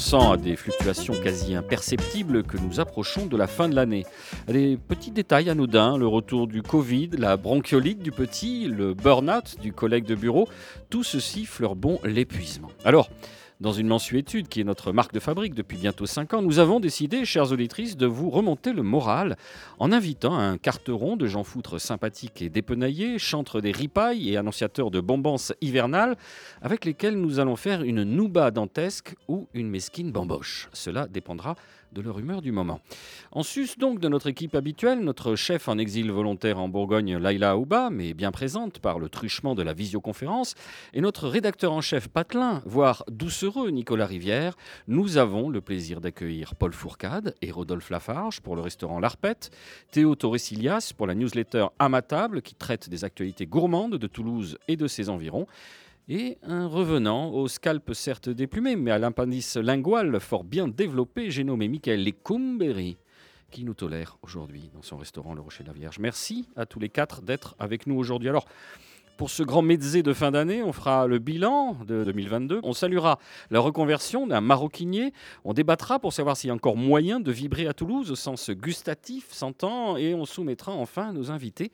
On sent à des fluctuations quasi imperceptibles que nous approchons de la fin de l'année. Des petits détails anodins, le retour du Covid, la bronchiolite du petit, le burn-out du collègue de bureau, tout ceci fleure bon l'épuisement. Alors, dans une mensuétude qui est notre marque de fabrique depuis bientôt 5 ans, nous avons décidé, chères auditrices, de vous remonter le moral en invitant un carteron de gens foutres sympathiques et dépenaillés, chantre des ripailles et annonciateur de bombance hivernales, avec lesquels nous allons faire une nouba dantesque ou une mesquine bamboche. Cela dépendra de leur humeur du moment. En sus donc de notre équipe habituelle, notre chef en exil volontaire en Bourgogne, Laila Aouba, mais bien présente par le truchement de la visioconférence, et notre rédacteur en chef patelin, voire doucereux Nicolas Rivière, nous avons le plaisir d'accueillir Paul Fourcade et Rodolphe Lafarge pour le restaurant L'Arpette, Théo Torresilias pour la newsletter À table qui traite des actualités gourmandes de Toulouse et de ses environs, et un revenant, au scalp certes déplumé, mais à l'appendice lingual fort bien développé, j'ai nommé Michael Lecumberi, qui nous tolère aujourd'hui dans son restaurant Le Rocher de la Vierge. Merci à tous les quatre d'être avec nous aujourd'hui. Alors, pour ce grand mezzé de fin d'année, on fera le bilan de 2022. On saluera la reconversion d'un maroquinier. On débattra pour savoir s'il y a encore moyen de vibrer à Toulouse au sens gustatif, s'entend. Et on soumettra enfin nos invités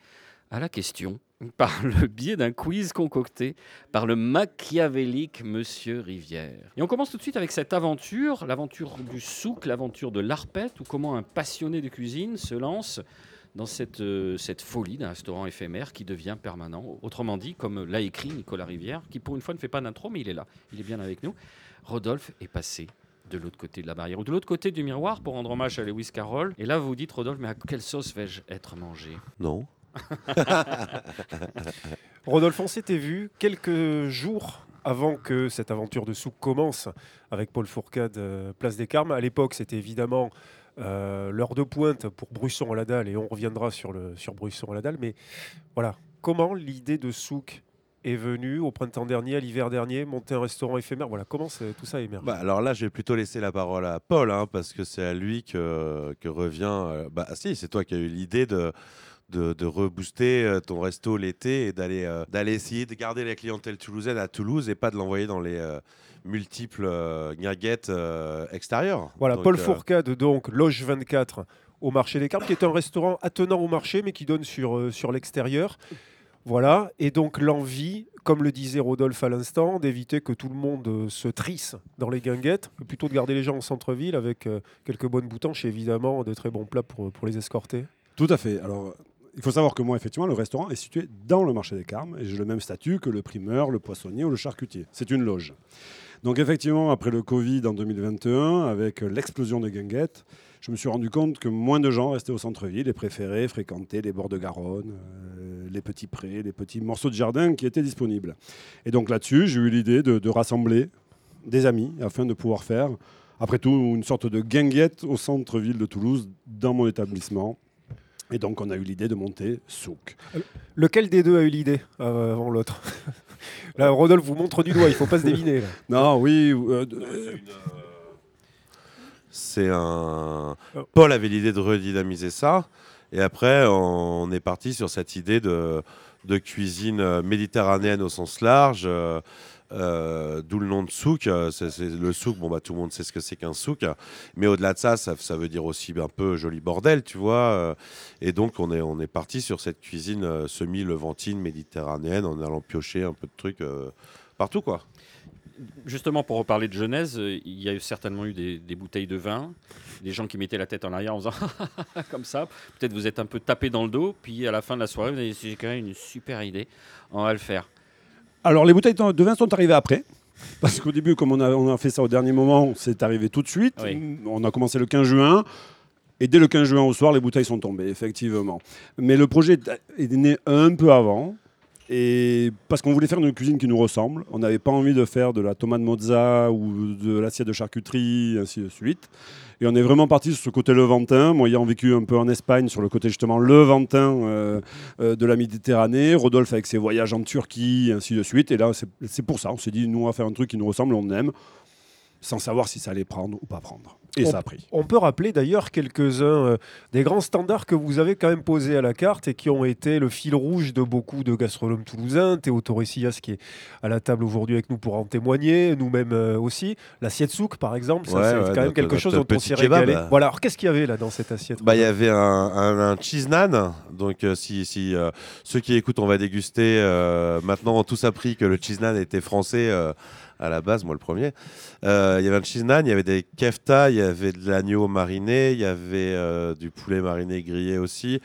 à la question par le biais d'un quiz concocté par le machiavélique Monsieur Rivière. Et on commence tout de suite avec cette aventure, l'aventure du souk, l'aventure de l'arpette, ou comment un passionné de cuisine se lance dans cette, euh, cette folie d'un restaurant éphémère qui devient permanent. Autrement dit, comme l'a écrit Nicolas Rivière, qui pour une fois ne fait pas d'intro, mais il est là, il est bien avec nous. Rodolphe est passé de l'autre côté de la barrière ou de l'autre côté du miroir pour rendre hommage à Lewis Carroll. Et là, vous vous dites, Rodolphe, mais à quelle sauce vais-je être mangé? Non. Rodolphe, on s'était vu quelques jours avant que cette aventure de souk commence avec Paul Fourcade, euh, Place des Carmes. À l'époque, c'était évidemment euh, l'heure de pointe pour Brusson à la dalle et on reviendra sur, le, Brusson à la dalle. Mais voilà, comment l'idée de souk est venue au printemps dernier, à l'hiver dernier, monter un restaurant éphémère? Voilà, comment tout ça émerge bah, Alors là, je vais plutôt laisser la parole à Paul, hein, parce que c'est à lui que, que revient. Euh, bah, si, c'est toi qui as eu l'idée de de, rebooster euh, ton resto l'été et d'aller euh, d'aller essayer de garder la clientèle toulousaine à Toulouse et pas de l'envoyer dans les euh, multiples euh, extérieures. Voilà, Paul Fourcade, donc Loge 24 au marché des Carmes, qui est un restaurant attenant au marché mais qui donne sur, sur l'extérieur. Voilà, et donc l'envie, comme le disait Rodolphe à l'instant, d'éviter que tout le monde se trisse dans les guinguettes, plutôt de garder les gens au centre-ville avec quelques bonnes boutanches et évidemment de très bons plats pour, pour les escorter. Tout à fait. Alors, il faut savoir que moi, effectivement, le restaurant est situé dans le marché des Carmes et j'ai le même statut que le primeur, le poissonnier ou le charcutier. C'est une loge. Donc, effectivement, après le Covid en 2021, avec l'explosion des guinguettes, je me suis rendu compte que moins de gens restaient au centre-ville et préféraient fréquenter les bords de Garonne, euh, les petits prés, les petits morceaux de jardin qui étaient disponibles. Et donc là-dessus, j'ai eu l'idée de, de, rassembler des amis afin de pouvoir faire, après tout, une sorte de guinguette au centre-ville de Toulouse dans mon établissement et donc, on a eu l'idée de monter Souk. Lequel des deux a eu l'idée euh, avant l'autre? Là, Rodolphe vous montre du doigt, il ne faut pas se deviner. Non, oui. Euh, c'est un. Paul avait l'idée de redynamiser ça. Et après, on est parti sur cette idée de, de cuisine méditerranéenne au sens large. Euh, d'où le nom de souk. Euh, c'est, le souk, bon, bah, tout le monde sait ce que c'est qu'un souk. Mais au-delà de ça, ça, veut dire aussi un peu joli bordel, tu vois. Euh. et donc, on est, parti sur cette cuisine semi-levantine méditerranéenne en allant piocher un peu de trucs partout, quoi. Justement, pour reparler de Genèse, il y a certainement eu des, bouteilles de vin, des gens qui mettaient la tête en arrière en faisant comme ça. Peut-être vous êtes un peu tapé dans le dos, puis à la fin de la soirée, vous avez dit quand même une super idée, on va le faire. Alors, les bouteilles de vin sont arrivées après. Parce qu'au début, comme on a, on a, fait ça au dernier moment, c'est arrivé tout de suite. On a commencé le 15 juin. Et dès le 15 juin au soir, les bouteilles sont tombées, effectivement. Mais le projet est né un peu avant. Et parce qu'on voulait faire une cuisine qui nous ressemble, on n'avait pas envie de faire de la tomate mozza ou de l'assiette de charcuterie, ainsi de suite. Et on est vraiment parti sur ce côté levantin. Moi, ayant vécu un peu en Espagne, sur le côté justement levantin euh, euh, de la Méditerranée. Rodolphe avec ses voyages en Turquie, ainsi de suite. Et là, c'est pour ça. On s'est dit, nous, on va faire un truc qui nous ressemble, on aime, sans savoir si ça allait prendre ou pas prendre. Et on, ça a pris. On peut rappeler d'ailleurs quelques-uns euh, des grands standards que vous avez quand même posés à la carte et qui ont été le fil rouge de beaucoup de gastronomes toulousains. Théo Torresillas qui est à la table aujourd'hui avec nous pour en témoigner, nous-mêmes euh, aussi. L'assiette souk par exemple, ça c'est quand même quelque chose dont on s'est régalé. Voilà, alors qu'est-ce qu'il y avait là dans cette assiette bah, Il y avait un, un, cheese naan. Donc euh, si, si ceux qui écoutent, on va déguster, maintenant ont tous appris que le cheese naan était français à la base, moi le premier. Euh, il y avait un cheese naan, il y avait des kefta, il y avait de l'agneau mariné, il y avait euh, du poulet mariné grillé aussi.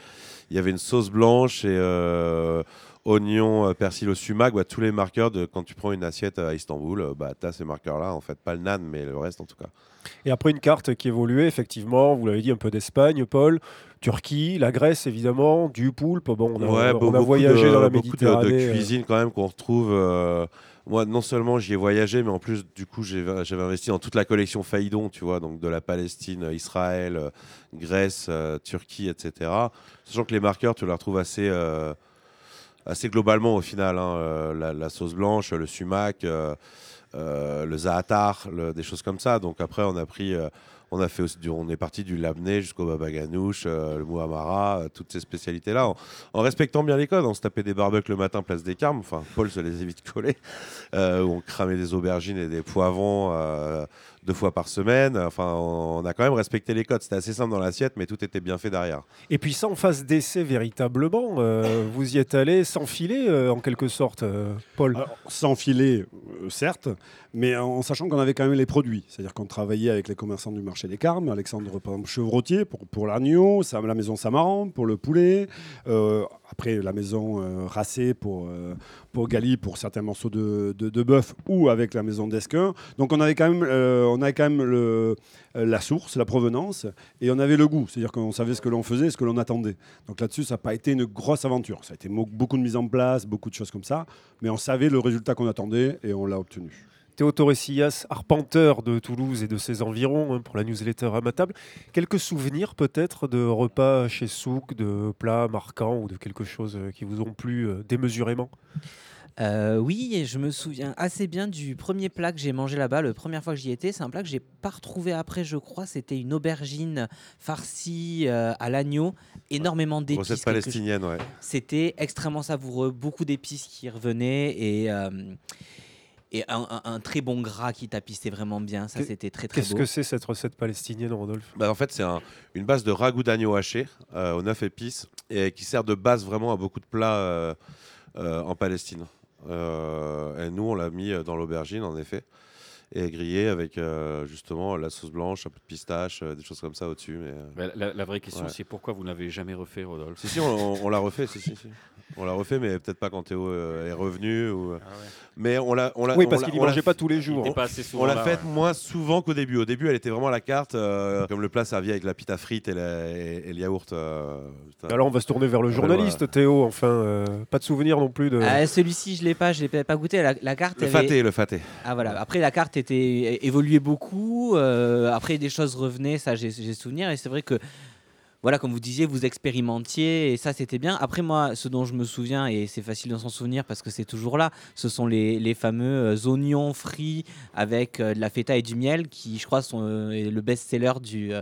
Il y avait une sauce blanche et euh, oignon, persil au sumac. tous les marqueurs de quand tu prends une assiette à Istanbul, bah, tu as ces marqueurs-là. En fait, pas le nan, mais le reste en tout cas. Et après une carte qui évoluait, effectivement, vous l'avez dit, un peu d'Espagne, Paul, Turquie, la Grèce évidemment, du poulpe. Bon, on a, on a voyagé dans la Méditerranée. Beaucoup de, de cuisine quand même qu'on retrouve moi, non seulement j'y ai voyagé, mais en plus, du coup, j'avais investi dans toute la collection Faïdon, tu vois, donc de la Palestine, Israël, euh, Grèce, euh, Turquie, etc. Sachant que les marqueurs, tu les retrouves assez, euh, assez globalement au final. Hein, la, sauce blanche, le sumac, le zaatar, des choses comme ça. Donc après, on a pris on, a fait on est parti du labné jusqu'au baba ganouche, euh, le muhamara, euh, toutes ces spécialités-là, en, respectant bien les codes. On se tapait des barbecues le matin, place des Carmes. Enfin, Paul se les évite collés. Euh, on cramait des aubergines et des poivrons deux fois par semaine. Enfin, on a quand même respecté les codes. C'était assez simple dans l'assiette, mais tout était bien fait derrière. Et puis sans phase d'essai véritablement, euh, vous y êtes allé sans filer euh, en quelque sorte, euh, Paul Sans filer, certes, mais en sachant qu'on avait quand même les produits. C'est-à-dire qu'on travaillait avec les commerçants du marché des Carmes, Alexandre par exemple, Chevrotier pour, pour l'agneau, la maison Samaran pour le poulet, après la maison Racé pour, pour Gali pour certains morceaux de, de, bœuf ou avec la maison d'Esquin. Donc on avait quand même on avait quand même le, euh, la source, la provenance, et on avait le goût. C'est-à-dire qu'on savait ce que l'on faisait, ce que l'on attendait. Donc là-dessus, ça n'a pas été une grosse aventure. Ça a été beaucoup de mise en place, beaucoup de choses comme ça, mais on savait le résultat qu'on attendait et on l'a obtenu. Théo Torresillas, arpenteur de Toulouse et de ses environs, hein, pour la newsletter à ma table. Quelques souvenirs peut-être de repas chez Souk, de plats marquants ou de quelque chose euh, qui vous ont plu euh, démesurément? Euh, oui, je me souviens assez bien du premier plat que j'ai mangé là-bas, la première fois que j'y étais. C'est un plat que j'ai pas retrouvé après, je crois. C'était une aubergine farcie euh, à l'agneau, énormément d'épices. Recette palestinienne, ouais. C'était extrêmement savoureux, beaucoup d'épices qui revenaient et. Euh, et un, très bon gras qui tapissait vraiment bien. Ça, c'était très très Qu'est-ce que c'est cette recette palestinienne, Rodolphe? Bah, En fait, c'est une base de ragoût d'agneau haché aux 9 épices et qui sert de base vraiment à beaucoup de plats en Palestine. Euh, et nous, on l'a mis euh, dans l'aubergine, en effet et grillé avec euh, justement la sauce blanche, un peu de pistache, des choses comme ça au-dessus. Mais, la, vraie question, c'est pourquoi vous n'avez jamais refait, Rodolphe? Si, si, on, l'a refait, si, si, si. On l'a refait, mais peut-être pas quand Théo est revenu. Ou... Ah mais on l'a, on l'a. Oui, parce qu'il ne mangeait pas tous les jours. Hein. on l'a fait moins souvent qu'au début. Au début, elle était vraiment à la carte, comme le plat servi avec la pita frite et, et, le yaourt. Alors, on va se tourner vers le journaliste, Théo. Enfin, pas de souvenir non plus de. Ah, celui-ci, je l'ai pas, je l'ai pas goûté. La, carte. Le faté, le faté. Ah voilà. Après, la carte était évoluait beaucoup. Euh, après, des choses revenaient, ça, j'ai souvenir. Et c'est vrai que voilà, comme vous disiez, vous expérimentiez et ça c'était bien. Après moi, ce dont je me souviens, et c'est facile de s'en souvenir parce que c'est toujours là, ce sont les, fameux euh, oignons frits avec euh, de la feta et du miel qui, je crois, sont le best-seller du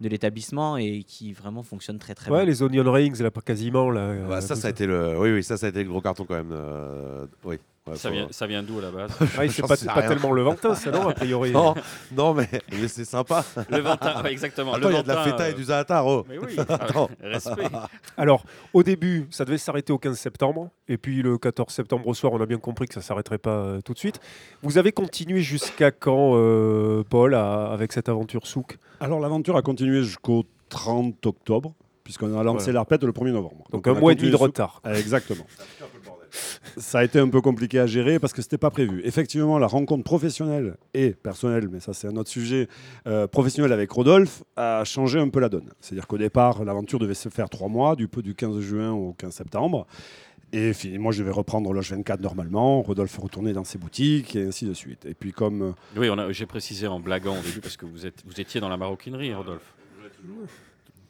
de l'établissement et qui vraiment fonctionne très très ouais, bien. les onion rings, là, pas quasiment là. ça, ça, a été le, oui, oui, ça, ça a été le gros carton quand même. oui ça, vient, ça vient d'où à la base C'est pas, pas tellement le Ventin, ça non, a priori. Non, non mais, c'est sympa. Le Ventin, exactement. il y a de la feta et du zaatar. Oh. Mais oui, respect. Alors, au début, ça devait s'arrêter au 15 septembre. Et puis le 14 septembre au soir, on a bien compris que ça ne s'arrêterait pas euh, tout de suite. Vous avez continué jusqu'à quand, euh, Paul, avec cette aventure souk? Alors, l'aventure a continué jusqu'au 30 octobre puisqu'on a lancé l'arpète le 1er novembre. Donc, un mois et demi de retard. Exactement ça a été un peu compliqué à gérer parce que c'était pas prévu. Effectivement, la rencontre professionnelle et personnelle, mais ça c'est un autre sujet, euh, professionnelle avec Rodolphe a changé un peu la donne. C'est-à-dire qu'au départ, l'aventure devait se faire trois mois, du, du 15 juin au 15 septembre. Et fi- moi, je vais reprendre Loge 24 normalement, Rodolphe retourner dans ses boutiques et ainsi de suite. Et puis comme euh, Oui, on a- j'ai précisé en blaguant au début parce que vous, êtes, vous étiez dans la maroquinerie, Rodolphe.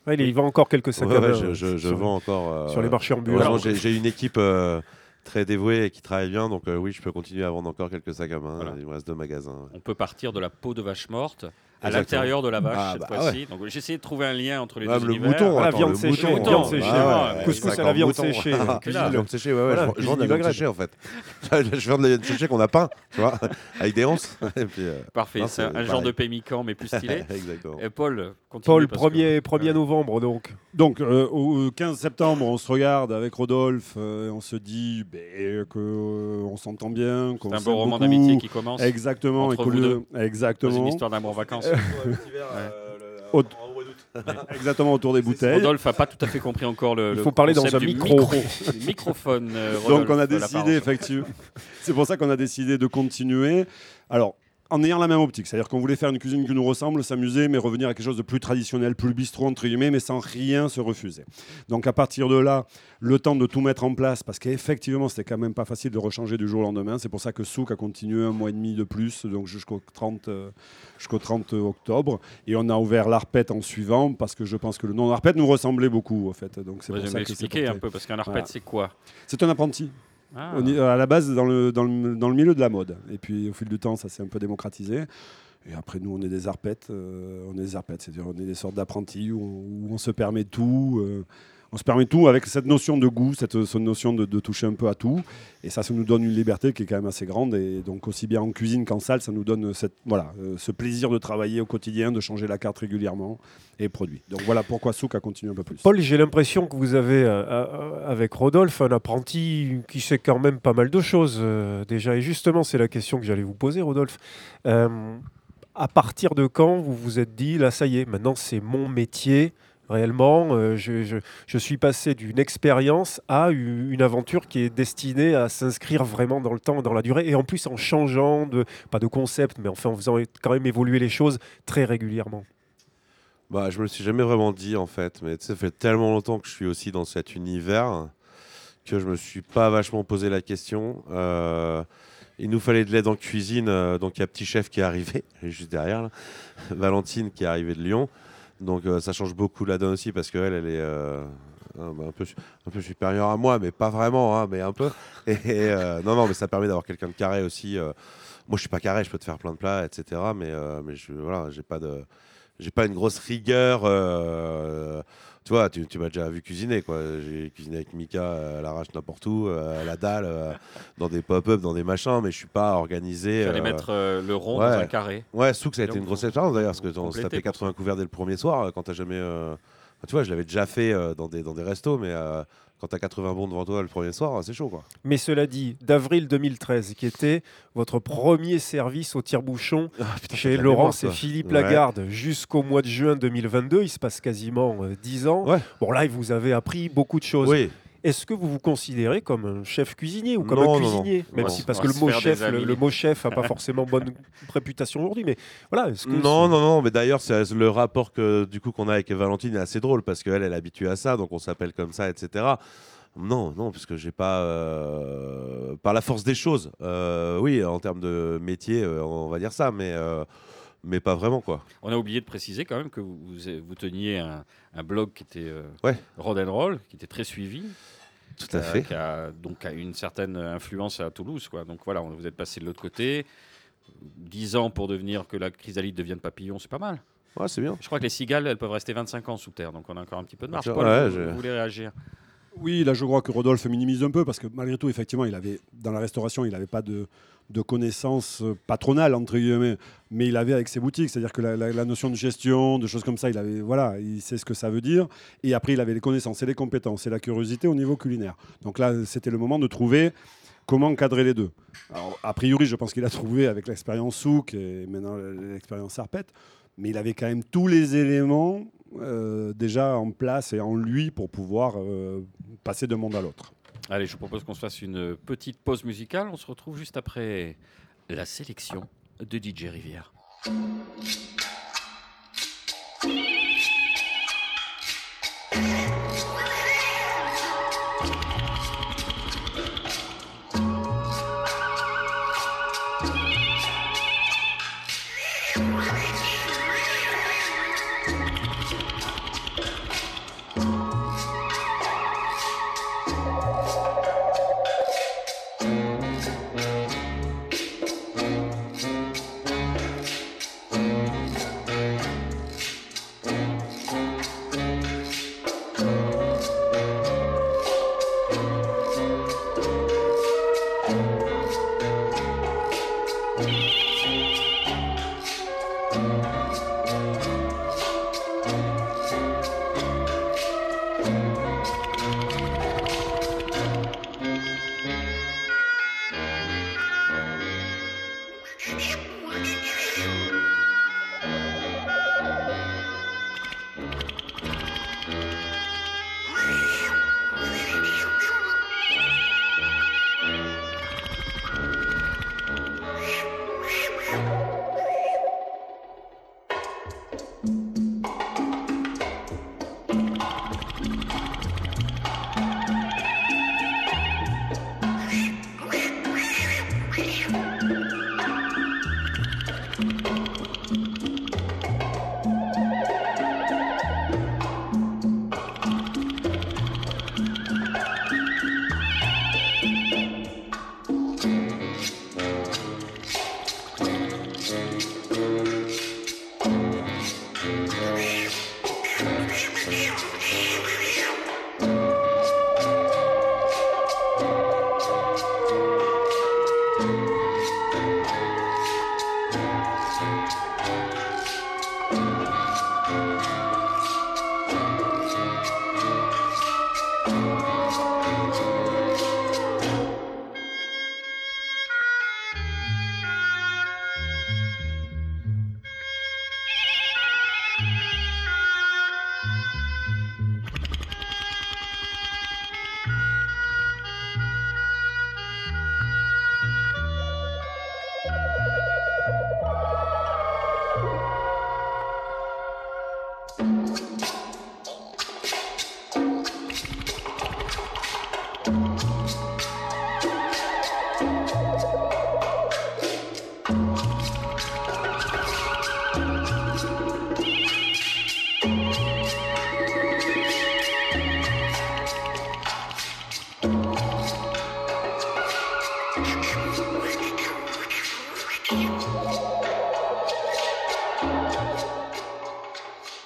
Ouais, il, vend encore quelques sacs Ouais, je, je- je sur, vends encore. euh, sur les marchés ambulants. j'ai j'ai une équipe euh, très dévouée et qui travaille bien, donc euh, oui, je peux continuer à vendre encore quelques sacs à main. Voilà. Il me reste deux magasins. On peut partir de la peau de vache morte à Exactement. l'intérieur de la vache Ah, cette bah fois-ci. Donc j'ai essayé de trouver un lien entre les Ah, deux le univers. mouton, Ah, la viande le séchée, mouton, viande séchée, Ah ouais, couscous à la viande mouton. séchée, Ah, la viande séchée, ouais, ouais, Voilà, je, je vends de la viande séchée en fait. je vends de la viande séchée qu'on a peint, tu vois, avec des. Et puis, euh, Parfait, c'est c'est un genre de pémican mais plus stylé. Exactement. Et Paul, continue. Paul, parce que- 1er, 1er Ouais. novembre, donc. Donc, euh, au 15 septembre, on se regarde avec Rodolphe, euh, et on se dit ben, que euh, on s'entend bien, qu'on C'est un beau roman d'amitié qui commence. Exactement, entre et que vous le- deux, Dans exactement. Au- autour des bouteilles. Rodolphe n'a pas tout à fait compris encore le. Il le faut parler dans concept un du micro. du microphone. euh, Donc Rodolphe, on a la décidé parole. effectivement. C'est pour ça qu'on a décidé de continuer. Alors en ayant la même optique, c'est-à-dire qu'on voulait faire une cuisine qui nous ressemble, s'amuser, mais revenir à quelque chose de plus traditionnel, plus bistrot entre guillemets, mais sans rien se refuser. Donc à partir de là, le temps de tout mettre en place, parce qu'effectivement c'était quand même pas facile de rechanger du jour au lendemain. C'est pour ça que Souk a continué un mois et demi de plus, donc jusqu'au 30, euh, jusqu'au 30 octobre, et on a ouvert l'Arpette en suivant, parce que je pense que le nom d'Arpette nous ressemblait beaucoup en fait. Donc c'est pour ça que c'est m'expliquer un peu parce qu'un arpète Voilà. c'est quoi? C'est un apprenti. Ah. On à la base dans le, dans, le, dans le milieu de la mode. Et puis au fil du temps, ça s'est un peu démocratisé. Et après, nous, on est des arpètes. euh, on est des arpètes, c'est-à-dire on est des sortes d'apprentis où on se permet tout. euh, on se permet tout avec cette notion de goût, cette, notion de, toucher un peu à tout. Et ça, ça nous donne une liberté qui est quand même assez grande. Et donc, aussi bien en cuisine qu'en salle, ça nous donne cette, voilà, euh, ce plaisir de travailler au quotidien, de changer la carte régulièrement et produit. Donc voilà pourquoi Souk a continué un peu plus. Paul, j'ai l'impression que vous avez, euh, euh, avec Rodolphe, un apprenti qui sait quand même pas mal de choses déjà. Et justement, c'est la question que j'allais vous poser, Rodolphe. À partir de quand vous vous êtes dit, là, ça y est, maintenant c'est mon métier réellement euh, je, suis passé d'une expérience à une aventure qui est destinée à s'inscrire vraiment dans le temps, dans la durée, et en plus en changeant pas de concept, mais en faisant quand même évoluer les choses très régulièrement. Bah, je me le suis jamais vraiment dit en fait, mais ça fait tellement longtemps que je suis aussi dans cet univers que je me suis pas vachement posé la question. Euh, il nous fallait de l'aide en cuisine, euh, donc il y a Petit Chef qui est arrivé, juste derrière. Valentine qui est arrivée de Lyon. Donc euh, ça change beaucoup la donne aussi parce qu'elle, elle est euh, un, peu, supérieure à moi, mais pas vraiment, hein, mais un peu. Et, euh, non, non, mais ça permet d'avoir quelqu'un de carré aussi. moi, je suis pas carré, je peux te faire plein de plats, etc. Mais, mais je, voilà, j'ai pas de j'ai pas une grosse rigueur. euh, tu vois, tu, tu m'as déjà vu cuisiner, quoi. J'ai cuisiné avec Mika euh, à l'arrache n'importe où, euh, à la dalle, euh, dans des pop-up, dans des machins, mais je suis pas organisé. Il fallait euh, mettre le rond ouais. dans un carré. Ouais, Souk, ça a été une grosse expérience d'ailleurs, parce que on se compléter tapait pour 80 couverts dès le premier soir, quand t'as jamais. enfin, tu vois, je l'avais déjà fait dans, des, dans des restos, mais quand t'as 80 bons devant toi le premier soir, c'est chaud, quoi. Mais cela dit, d'avril 2013, qui était votre premier service au tire-bouchon chez la Laurence et. Philippe Ouais. Lagarde jusqu'au mois de juin 2022, il se passe quasiment euh, 10 ans. Ouais. Bon là, vous avez appris beaucoup de choses. Oui, Est-ce que vous vous considérez comme un chef cuisinier ou comme Non, un non, cuisinier? Non. Même si parce que le mot chef, le, mot chef a pas forcément bonne réputation aujourd'hui. Mais voilà, est-ce que Non, non, non, mais d'ailleurs, c'est le rapport que du coup qu'on a avec Valentine est assez drôle parce qu'elle, elle est habituée à ça, donc on s'appelle comme ça, etc. Non, non, parce que j'ai pas, euh, par la force des choses, euh, oui, en termes de métier, euh, on va dire ça, mais, euh, mais pas vraiment, quoi. On a oublié de préciser quand même que vous, vous, vous teniez un, un blog qui était euh, Ouais. And Roll, qui était très suivi. Tout à euh, fait. Qui a donc a une certaine influence à Toulouse. Quoi. Donc voilà, on- vous êtes passé de l'autre côté. 10 ans pour devenir que la chrysalide devienne papillon, c'est pas mal. Ouais, c'est bien. Je crois que les cigales, elles peuvent rester 25 ans sous terre, donc on a encore un petit peu de marge. Ouais, Paul, vous, je- vous voulez réagir? Oui, là je crois que Rodolphe minimise un peu parce que malgré tout, effectivement, il avait dans la restauration, il n'avait pas de, de connaissances euh, patronales entre guillemets, mais il avait avec ses boutiques, c'est-à-dire que la, notion de gestion, de choses comme ça, il avait voilà, il sait ce que ça veut dire. Et après, il avait les connaissances et les compétences et la curiosité au niveau culinaire. Donc là, c'était le moment de trouver comment encadrer les deux. A priori, je pense qu'il a trouvé avec l'expérience Souk et maintenant l'expérience Arpette, mais il avait quand même tous les éléments euh, déjà en place et en lui pour pouvoir euh, passer d'un monde à l'autre. Allez, je vous propose qu'on se fasse une petite pause musicale. On se retrouve juste après la sélection de DJ Rivière.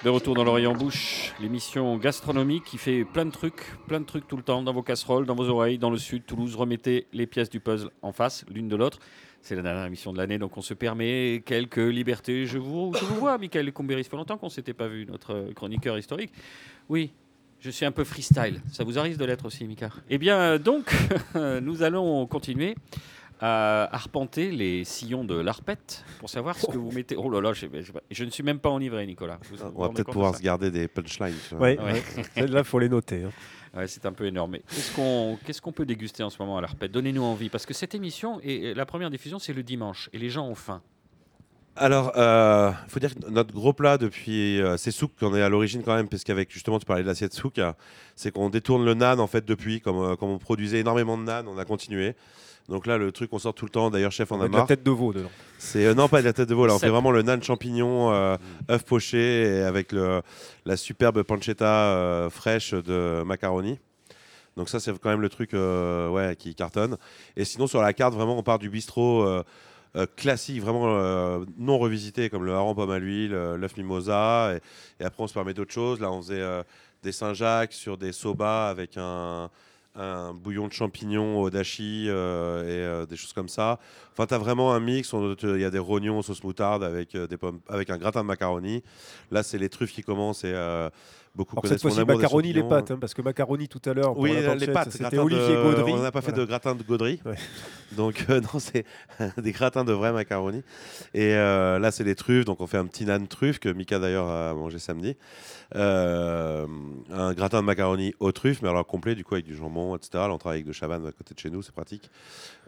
De retour dans l'Orient Bouche, l'émission gastronomique qui fait plein de trucs, plein de trucs tout le temps, dans vos casseroles, dans vos oreilles, dans le sud, Toulouse. Remettez les pièces du puzzle en face, l'une de l'autre. C'est la dernière émission de l'année, donc on se permet quelques libertés. Je vous, vois, Michael Combéry, ça fait longtemps qu'on ne s'était pas vu, notre chroniqueur historique. Oui, je suis un peu freestyle. Ça vous arrive de l'être aussi, Mika Eh bien, donc, nous allons continuer à arpenter les sillons de l'arpette pour savoir ce que vous mettez. Oh là là, je, je- je ne suis même pas enivré, Nicolas. Vous vous On va peut-être pouvoir se garder des punchlines. Oui, Ouais. celle-là, il faut les noter. hein. Ouais, c'est un peu énorme. Qu'est-ce qu'on qu'est-ce qu'on peut déguster en ce moment à l'arpette? Donnez-nous envie, parce que cette émission, et la première diffusion, c'est le dimanche, et les gens ont faim. Alors, il faut dire que notre gros plat depuis, euh, c'est souk qu'on est à l'origine quand même, parce qu'avec justement, tu parlais de l'assiette souk, euh, c'est qu'on détourne le nan en fait depuis, comme, euh, comme on produisait énormément de nan, on a continué. Donc là, le truc qu'on sort tout le temps, d'ailleurs, chef en a Avec la marre. tête de veau dedans. C'est euh, non pas de la tête de veau, là, on fait vraiment le nan champignon, euh, œuf poché et avec le, la superbe pancetta euh, fraîche de macaroni. Donc ça, c'est quand même le truc euh, ouais, qui cartonne. Et sinon, sur la carte, vraiment, on part du bistrot euh, euh, classique, vraiment euh, non revisité, comme le hareng pomme à l'huile, l'œuf mimosa. Et, et après, on se permet d'autres choses. Là, on faisait euh, des Saint-Jacques sur des soba avec un, un bouillon de champignons au dashi euh, et euh, des choses comme ça. Enfin, tu as vraiment un mix. Il y a des rognons sauce moutarde avec, euh, des pommes, avec un gratin de macaroni. Là, c'est les truffes qui commencent et euh, beaucoup Alors cette fois-ci, des macaroni, les pâtes, hein, parce que macaroni tout à l'heure, Oui, les pâtes. c'était Olivier Gaudry. On n'a pas fait de gratin de gaudry. Ouais. Donc, euh, non, c'est des gratins de vrai macaroni. Et euh, là, c'est les truffes. Donc, on fait un petit nan truffe que Mika d'ailleurs a mangé samedi. Euh, un gratin de macaroni aux truffes, mais alors complet, du coup, avec du jambon, etc. Là, on travaille avec de Chabannes à côté de chez nous, c'est pratique.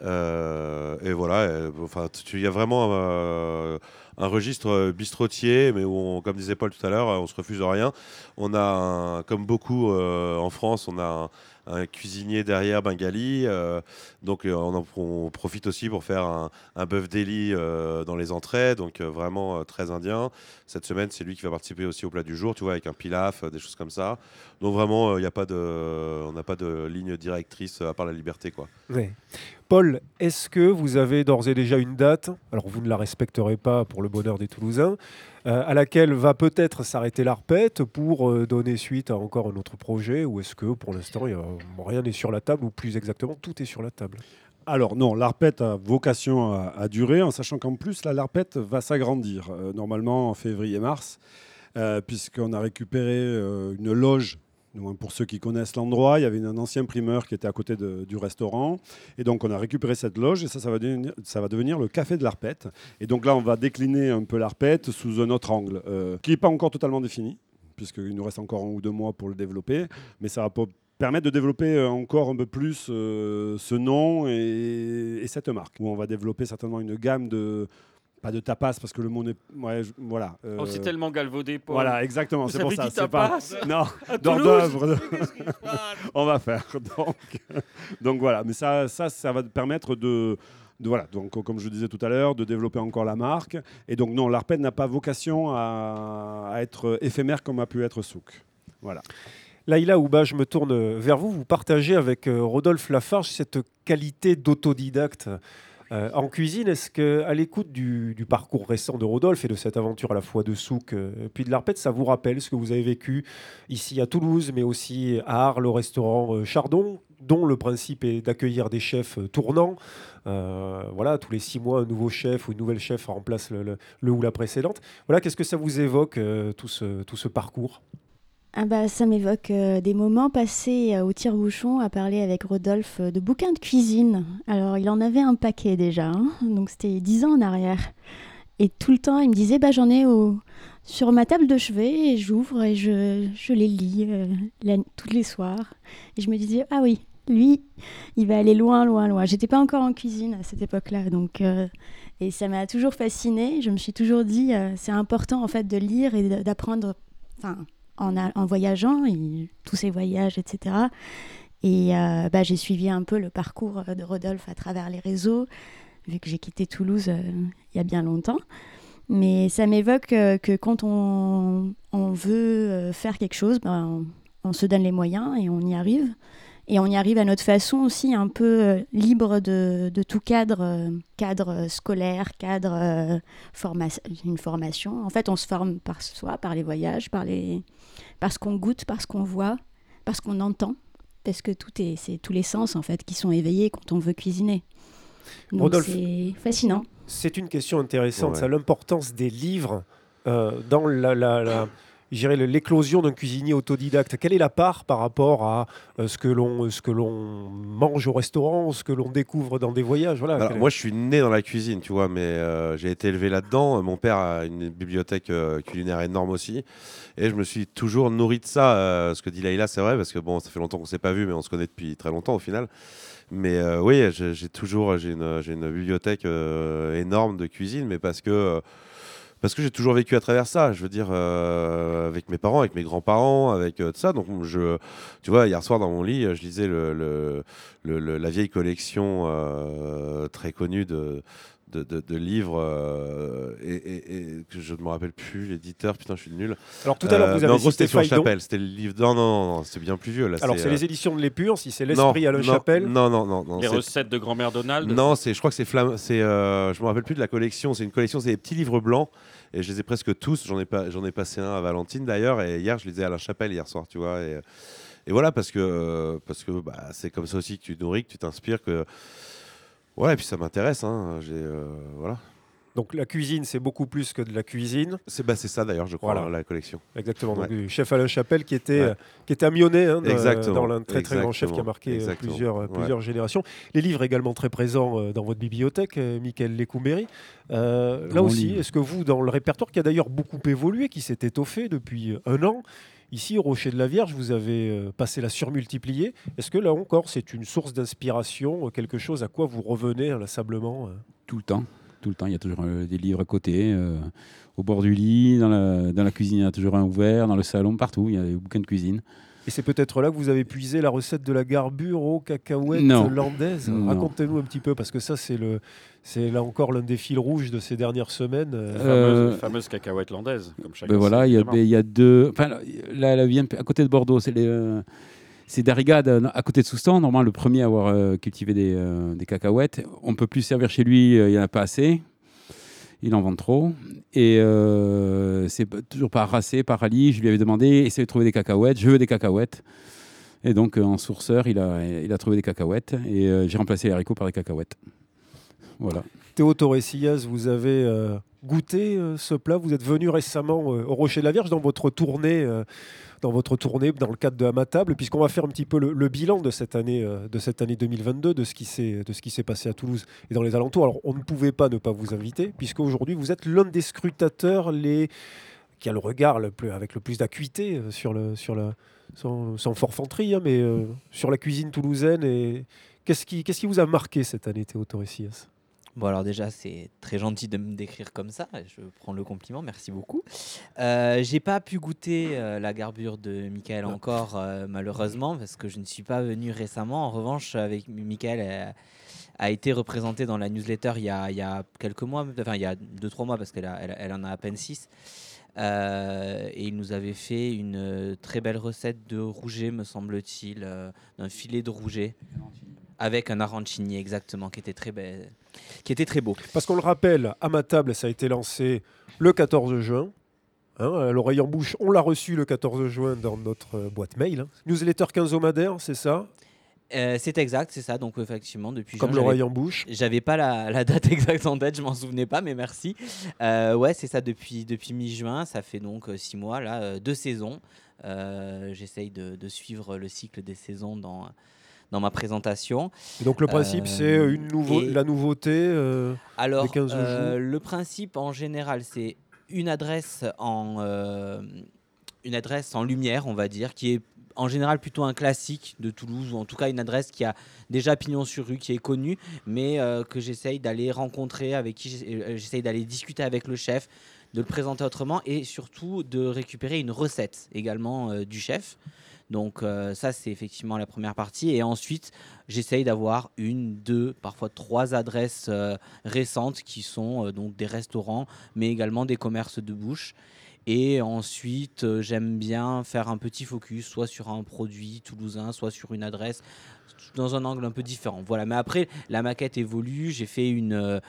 Et voilà, enfin, il y a vraiment un registre euh, bistrotier, mais où, on- comme disait Paul tout à l'heure, on se refuse rien. On a, comme beaucoup euh, en France, on a un, cuisinier derrière bengali. euh, donc euh, on, profite aussi pour faire un, bœuf euh, dans les entrées, donc euh, vraiment euh, très indien. Cette semaine, c'est lui qui va participer aussi au plat du jour, tu vois, avec un pilaf, euh, des choses comme ça. Donc vraiment, il y a pas de, on n'a pas de ligne directrice euh, à part la liberté, quoi. Paul, est-ce que vous avez d'ores et déjà une date, alors vous ne la respecterez pas pour le bonheur des Toulousains, euh, à laquelle va peut-être s'arrêter l'ARPET pour euh, donner suite à encore un autre projet, ou est-ce que pour l'instant a- rien n'est sur la table, ou plus exactement tout est sur la table? Alors non, l'ARPET a vocation à, durer, en sachant qu'en plus, la l'ARPET va s'agrandir, euh, normalement en février-mars, euh, puisqu'on a récupéré euh, une loge. Pour ceux qui connaissent l'endroit, il y avait un ancien primeur qui était à côté du restaurant. Et donc, on a récupéré cette loge et ça, ça va devenir, le café de l'Arpette. Et donc là, on va décliner un peu l'Arpette sous un autre angle, euh, qui n'est pas encore totalement défini, puisqu'il nous reste encore un ou deux mois pour le développer. Mais ça va permettre de développer euh, encore un peu plus euh, ce nom et, et cette marque, où on va développer certainement une gamme de... Pas de tapas, parce que le mot n'est... Ouais, je- voilà. euh, Oh, c'est tellement galvaudé, Paul. Voilà, exactement. Vous C'est pour avez ça. dit c'est pas- tapas Non, À Toulouse d'œuvre. on va faire. Donc, donc voilà, mais ça, ça, ça va permettre de, de- voilà, donc comme je disais tout à l'heure, de développer encore la marque. Et donc non, l'Arped n'a pas vocation à, à être éphémère comme a pu être Souk. Voilà. Laïla Ouba, je me tourne vers vous. Vous partagez avec euh, Rodolphe Lafarge cette qualité d'autodidacte euh, en cuisine. Est-ce que, à l'écoute du, parcours récent de Rodolphe et de cette aventure à la fois de souk euh, puis de l'arpète, ça vous rappelle ce que vous avez vécu ici à Toulouse, mais aussi à Arles, au restaurant euh, Chardon, dont le principe est d'accueillir des chefs tournants. Voilà, tous les six mois, un nouveau chef ou une nouvelle chef remplace le, ou la précédente. Voilà, qu'est-ce que ça vous évoque, tout ce parcours? Ah bah, ça m'évoque euh, des moments passés euh, au tire-bouchon à parler avec Rodolphe euh, de bouquins de cuisine. Alors, il en avait un paquet déjà, hein, donc c'était dix ans en arrière. Et tout le temps, il me disait bah, J'en ai sur ma table de chevet, et j'ouvre et je, je les lis euh, tous les soirs. Et je me disais Ah oui, lui, il va aller loin, loin, loin. J'étais pas encore en cuisine à cette époque-là, donc. et ça m'a toujours fascinée. Je me suis toujours dit, c'est important en fait de lire et d'apprendre, enfin, en, voyageant, tous ces voyages, etc. Et euh, bah, j'ai suivi un peu le parcours de Rodolphe à travers les réseaux, vu que j'ai quitté Toulouse euh, il y a bien longtemps. Mais ça m'évoque euh, que quand on, on veut faire quelque chose, ben, on, se donne les moyens et on y arrive. Et on y arrive à notre façon aussi, un peu libre de, de, tout cadre, cadre scolaire, cadre une formation. En fait, on se forme par soi, par les voyages, par, les, par ce qu'on goûte, par ce qu'on voit, par ce qu'on entend. Parce que tout est, c'est tous les sens en fait qui sont éveillés quand on veut cuisiner. Donc c'est fascinant. C'est une question intéressante, ouais. l'importance des livres dans la, la, la l'éclosion d'un cuisinier autodidacte. Quelle est la part par rapport à euh, ce que l'on ce que l'on mange au restaurant, ce que l'on découvre dans des voyages? Voilà, Alors, Moi, je suis né dans la cuisine, tu vois, mais euh, j'ai été élevé là-dedans. Mon père a une bibliothèque euh, culinaire énorme aussi, et je me suis toujours nourri de ça. Euh, ce que dit Laïla, c'est vrai, parce que bon, ça fait longtemps qu'on s'est pas vu, mais on se connaît depuis très longtemps au final. Mais euh, oui, j'ai toujours j'ai une, une, bibliothèque euh, énorme de cuisine, mais parce que parce que j'ai toujours vécu à travers ça. Je veux dire, euh, avec mes parents, avec mes grands-parents, avec euh, tout ça. Donc, je, tu vois, hier soir dans mon lit, je lisais le, le, le, la vieille collection euh, très connue de, de, de, de, livres euh, et, et, et, que je ne me rappelle plus l'éditeur putain je suis nul alors tout à l'heure vous avez non, c'était Alain Chapelle c'était le livre non non, non c'est bien plus vieux là alors c'est les éditions de l'épure si c'est l'esprit Alain Chapelle non non non, non les recettes de grand-mère Donald non c'est je crois que c'est flamme c'est euh, je me rappelle plus de la collection c'est une collection c'est des petits livres blancs et je les ai presque tous. J'en ai, pas, j'en ai passé un à Valentine d'ailleurs, et hier je lisais à la chapelle hier soir, tu vois. Et, et voilà, parce que, parce que bah, c'est comme ça aussi que tu nourris, que tu t'inspires, que. Ouais, et puis ça m'intéresse, hein. J'ai, euh, voilà. Donc la cuisine, c'est beaucoup plus que de la cuisine. C'est bah, ça d'ailleurs, je crois, voilà. la collection. Exactement. Ouais. Donc, chef Alain Chapelle qui était, ouais. qui était amionnais hein, dans un très très grand chef qui a marqué euh, Exactement. plusieurs, ouais. plusieurs générations. Les livres également très présents euh, dans votre bibliothèque, euh, Michael Lécoumbéry. Euh, là aussi, est-ce que vous, dans le répertoire qui a d'ailleurs beaucoup évolué, qui s'est étoffé depuis un an, Ici, au Rocher de la Vierge, vous avez euh, passé la surmultiplier. Est-ce que là encore, c'est une source d'inspiration, quelque chose à quoi vous revenez inlassablement Tout le temps tout le temps. Il y a toujours euh, des livres à côté, euh, au bord du lit, dans la, dans la, cuisine, il y a toujours un ouvert, dans le salon, partout. Il y a des bouquins de cuisine. Et c'est peut-être là que vous avez puisé la recette de la garbure aux cacahuètes non. landaises. Racontez-nous un petit peu, parce que ça, c'est le, c'est là encore l'un des fils rouges de ces dernières semaines. Euh... Fameuse, fameuse cacahuète landaise, comme chacun ben voilà, il y, a, il y a deux. Enfin, là, elle vient à côté de Bordeaux. C'est les. Euh, c'est d'Arrigade à côté de Soustan, normalement le premier à avoir euh, cultivé des, euh, des, cacahuètes. On ne peut plus servir chez lui, il n'y en a pas assez. Il en vend trop. Et euh, c'est toujours par Racé, par Ali. Je lui avais demandé, essayez de trouver des cacahuètes. Je veux des cacahuètes. Et donc, en sourceur, il a, il a trouvé des cacahuètes. Et euh, j'ai remplacé les haricots par des cacahuètes. Voilà. Théo Torresillas, vous avez euh, goûté ce plat. Vous êtes venu récemment au Rocher de la Vierge dans votre tournée dans votre tournée dans le cadre de Amatable, puisqu'on va faire un petit peu le, bilan de cette année, euh, de cette année 2022, de ce qui s'est de ce qui s'est passé à Toulouse et dans les alentours. Alors, on ne pouvait pas ne pas vous inviter, puisque aujourd'hui vous êtes l'un des scrutateurs les qui a le regard le plus, avec le plus d'acuité euh, sur le sur le sans, sans forfanterie, hein, mais euh, sur la cuisine toulousaine. Et qu'est-ce qui qu'est-ce qui vous a marqué cette année, Théo Torresias? Bon, alors déjà, c'est très gentil de me décrire comme ça. Je prends le compliment, merci beaucoup. Euh, j'ai pas pu goûter euh, la garbure de Michael encore, euh, malheureusement, parce que je ne suis pas venu récemment. En revanche, avec Michael, a, a été représenté dans la newsletter il y a, il y a quelques mois, enfin il y a 2-3 mois, parce qu'elle elle, elle, en a à peine 6. Euh, et il nous avait fait une très belle recette de rouget, me semble-t-il, d'un filet de rouget avec un arancini exactement qui était très belle qui était très beau. Parce qu'on le rappelle, à ma table, ça a été lancé le 14 juin. Hein, à l'oreille en bouche, on l'a reçu le 14 juin dans notre euh, boîte mail. Hein. Newsletter quinzomadaire, c'est ça? Euh, c'est exact, c'est ça. Donc effectivement, depuis comme l'oreille en bouche. J'avais pas la, la, date exacte en tête, je m'en souvenais pas, mais merci. Euh, ouais, c'est ça depuis depuis mi-juin. Ça fait donc euh, six mois là, deux saisons. J'essaye de, de, suivre le cycle des saisons dans dans ma présentation. Et donc le principe, c'est une nouveau la nouveauté euh, Alors, des 15 euh, jours. le principe en général, c'est une adresse en euh, une adresse en lumière, on va dire, qui est en général plutôt un classique de Toulouse, ou en tout cas une adresse qui a déjà pignon sur rue, qui est connue, mais euh, que j'essaye d'aller rencontrer, avec qui j'essaye d'aller discuter avec le chef, de le présenter autrement, et surtout de récupérer une recette également euh, du chef. Donc euh, ça, c'est effectivement la première partie. Et ensuite, j'essaye d'avoir une, deux, parfois trois adresses euh, récentes qui sont euh, donc des restaurants, mais également des commerces de bouche. Et ensuite, j'aime bien faire un petit focus, soit sur un produit toulousain, soit sur une adresse, dans un angle un peu différent. Voilà. Mais après, la maquette évolue. J'ai fait une,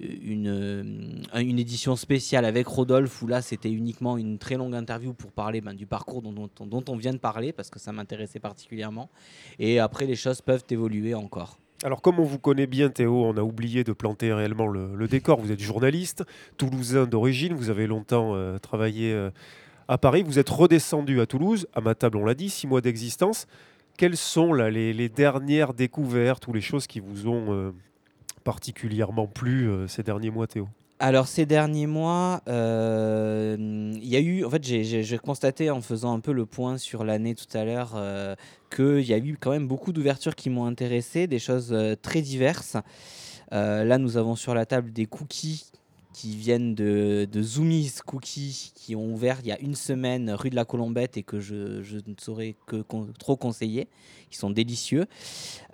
une, euh, une édition spéciale avec Rodolphe où là, c'était uniquement une très longue interview pour parler ben, du parcours dont, on vient de parler, parce que ça m'intéressait particulièrement. Et après, les choses peuvent évoluer encore. Alors, comme on vous connaît bien, Théo, on a oublié de planter réellement le, décor. Vous êtes journaliste, toulousain d'origine, vous avez longtemps euh, travaillé euh, à Paris, vous êtes redescendu à Toulouse, à ma table, on l'a dit, six mois d'existence. Quelles sont là, les, dernières découvertes ou les choses qui vous ont particulièrement plu euh, ces derniers mois, Théo Alors ces derniers mois, euh, il y a eu, en fait, j'ai- constaté en faisant un peu le point sur l'année tout à l'heure euh, qu'il y a eu quand même beaucoup d'ouvertures qui m'ont intéressé, des choses euh, très diverses. Là, nous avons sur la table des cookies qui viennent de, de Zoomies Cookies, qui ont ouvert il y a une semaine rue de la Colombette et que je, je ne saurais que trop conseiller. Ils sont délicieux.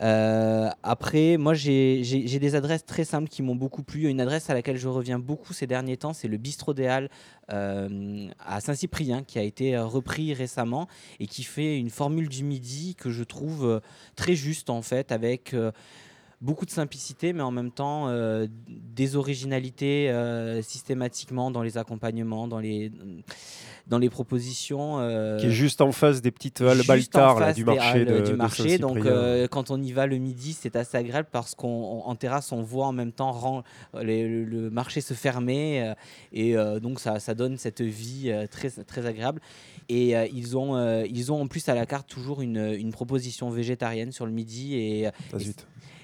Euh, après, moi, j'ai des adresses très simples qui m'ont beaucoup plu. Une adresse à laquelle je reviens beaucoup ces derniers temps, c'est le Bistrot des Halles euh, à Saint-Cyprien, qui a été euh, repris récemment et qui fait une formule du midi que je trouve très juste, en fait, avec... beaucoup de simplicité, mais en même temps euh, des originalités euh, systématiquement dans les accompagnements, dans les, dans les propositions. euh, Qui est juste en face des petites halles du marché. halles de- du de marché. Donc, quand on y va le midi, c'est assez agréable parce qu'en terrasse, on voit en même temps les- le, le marché se fermer. et donc, ça, ça donne cette vie très, très agréable. Et ils, ont, ils ont en plus à la carte toujours une, une proposition végétarienne sur le midi. Et, et.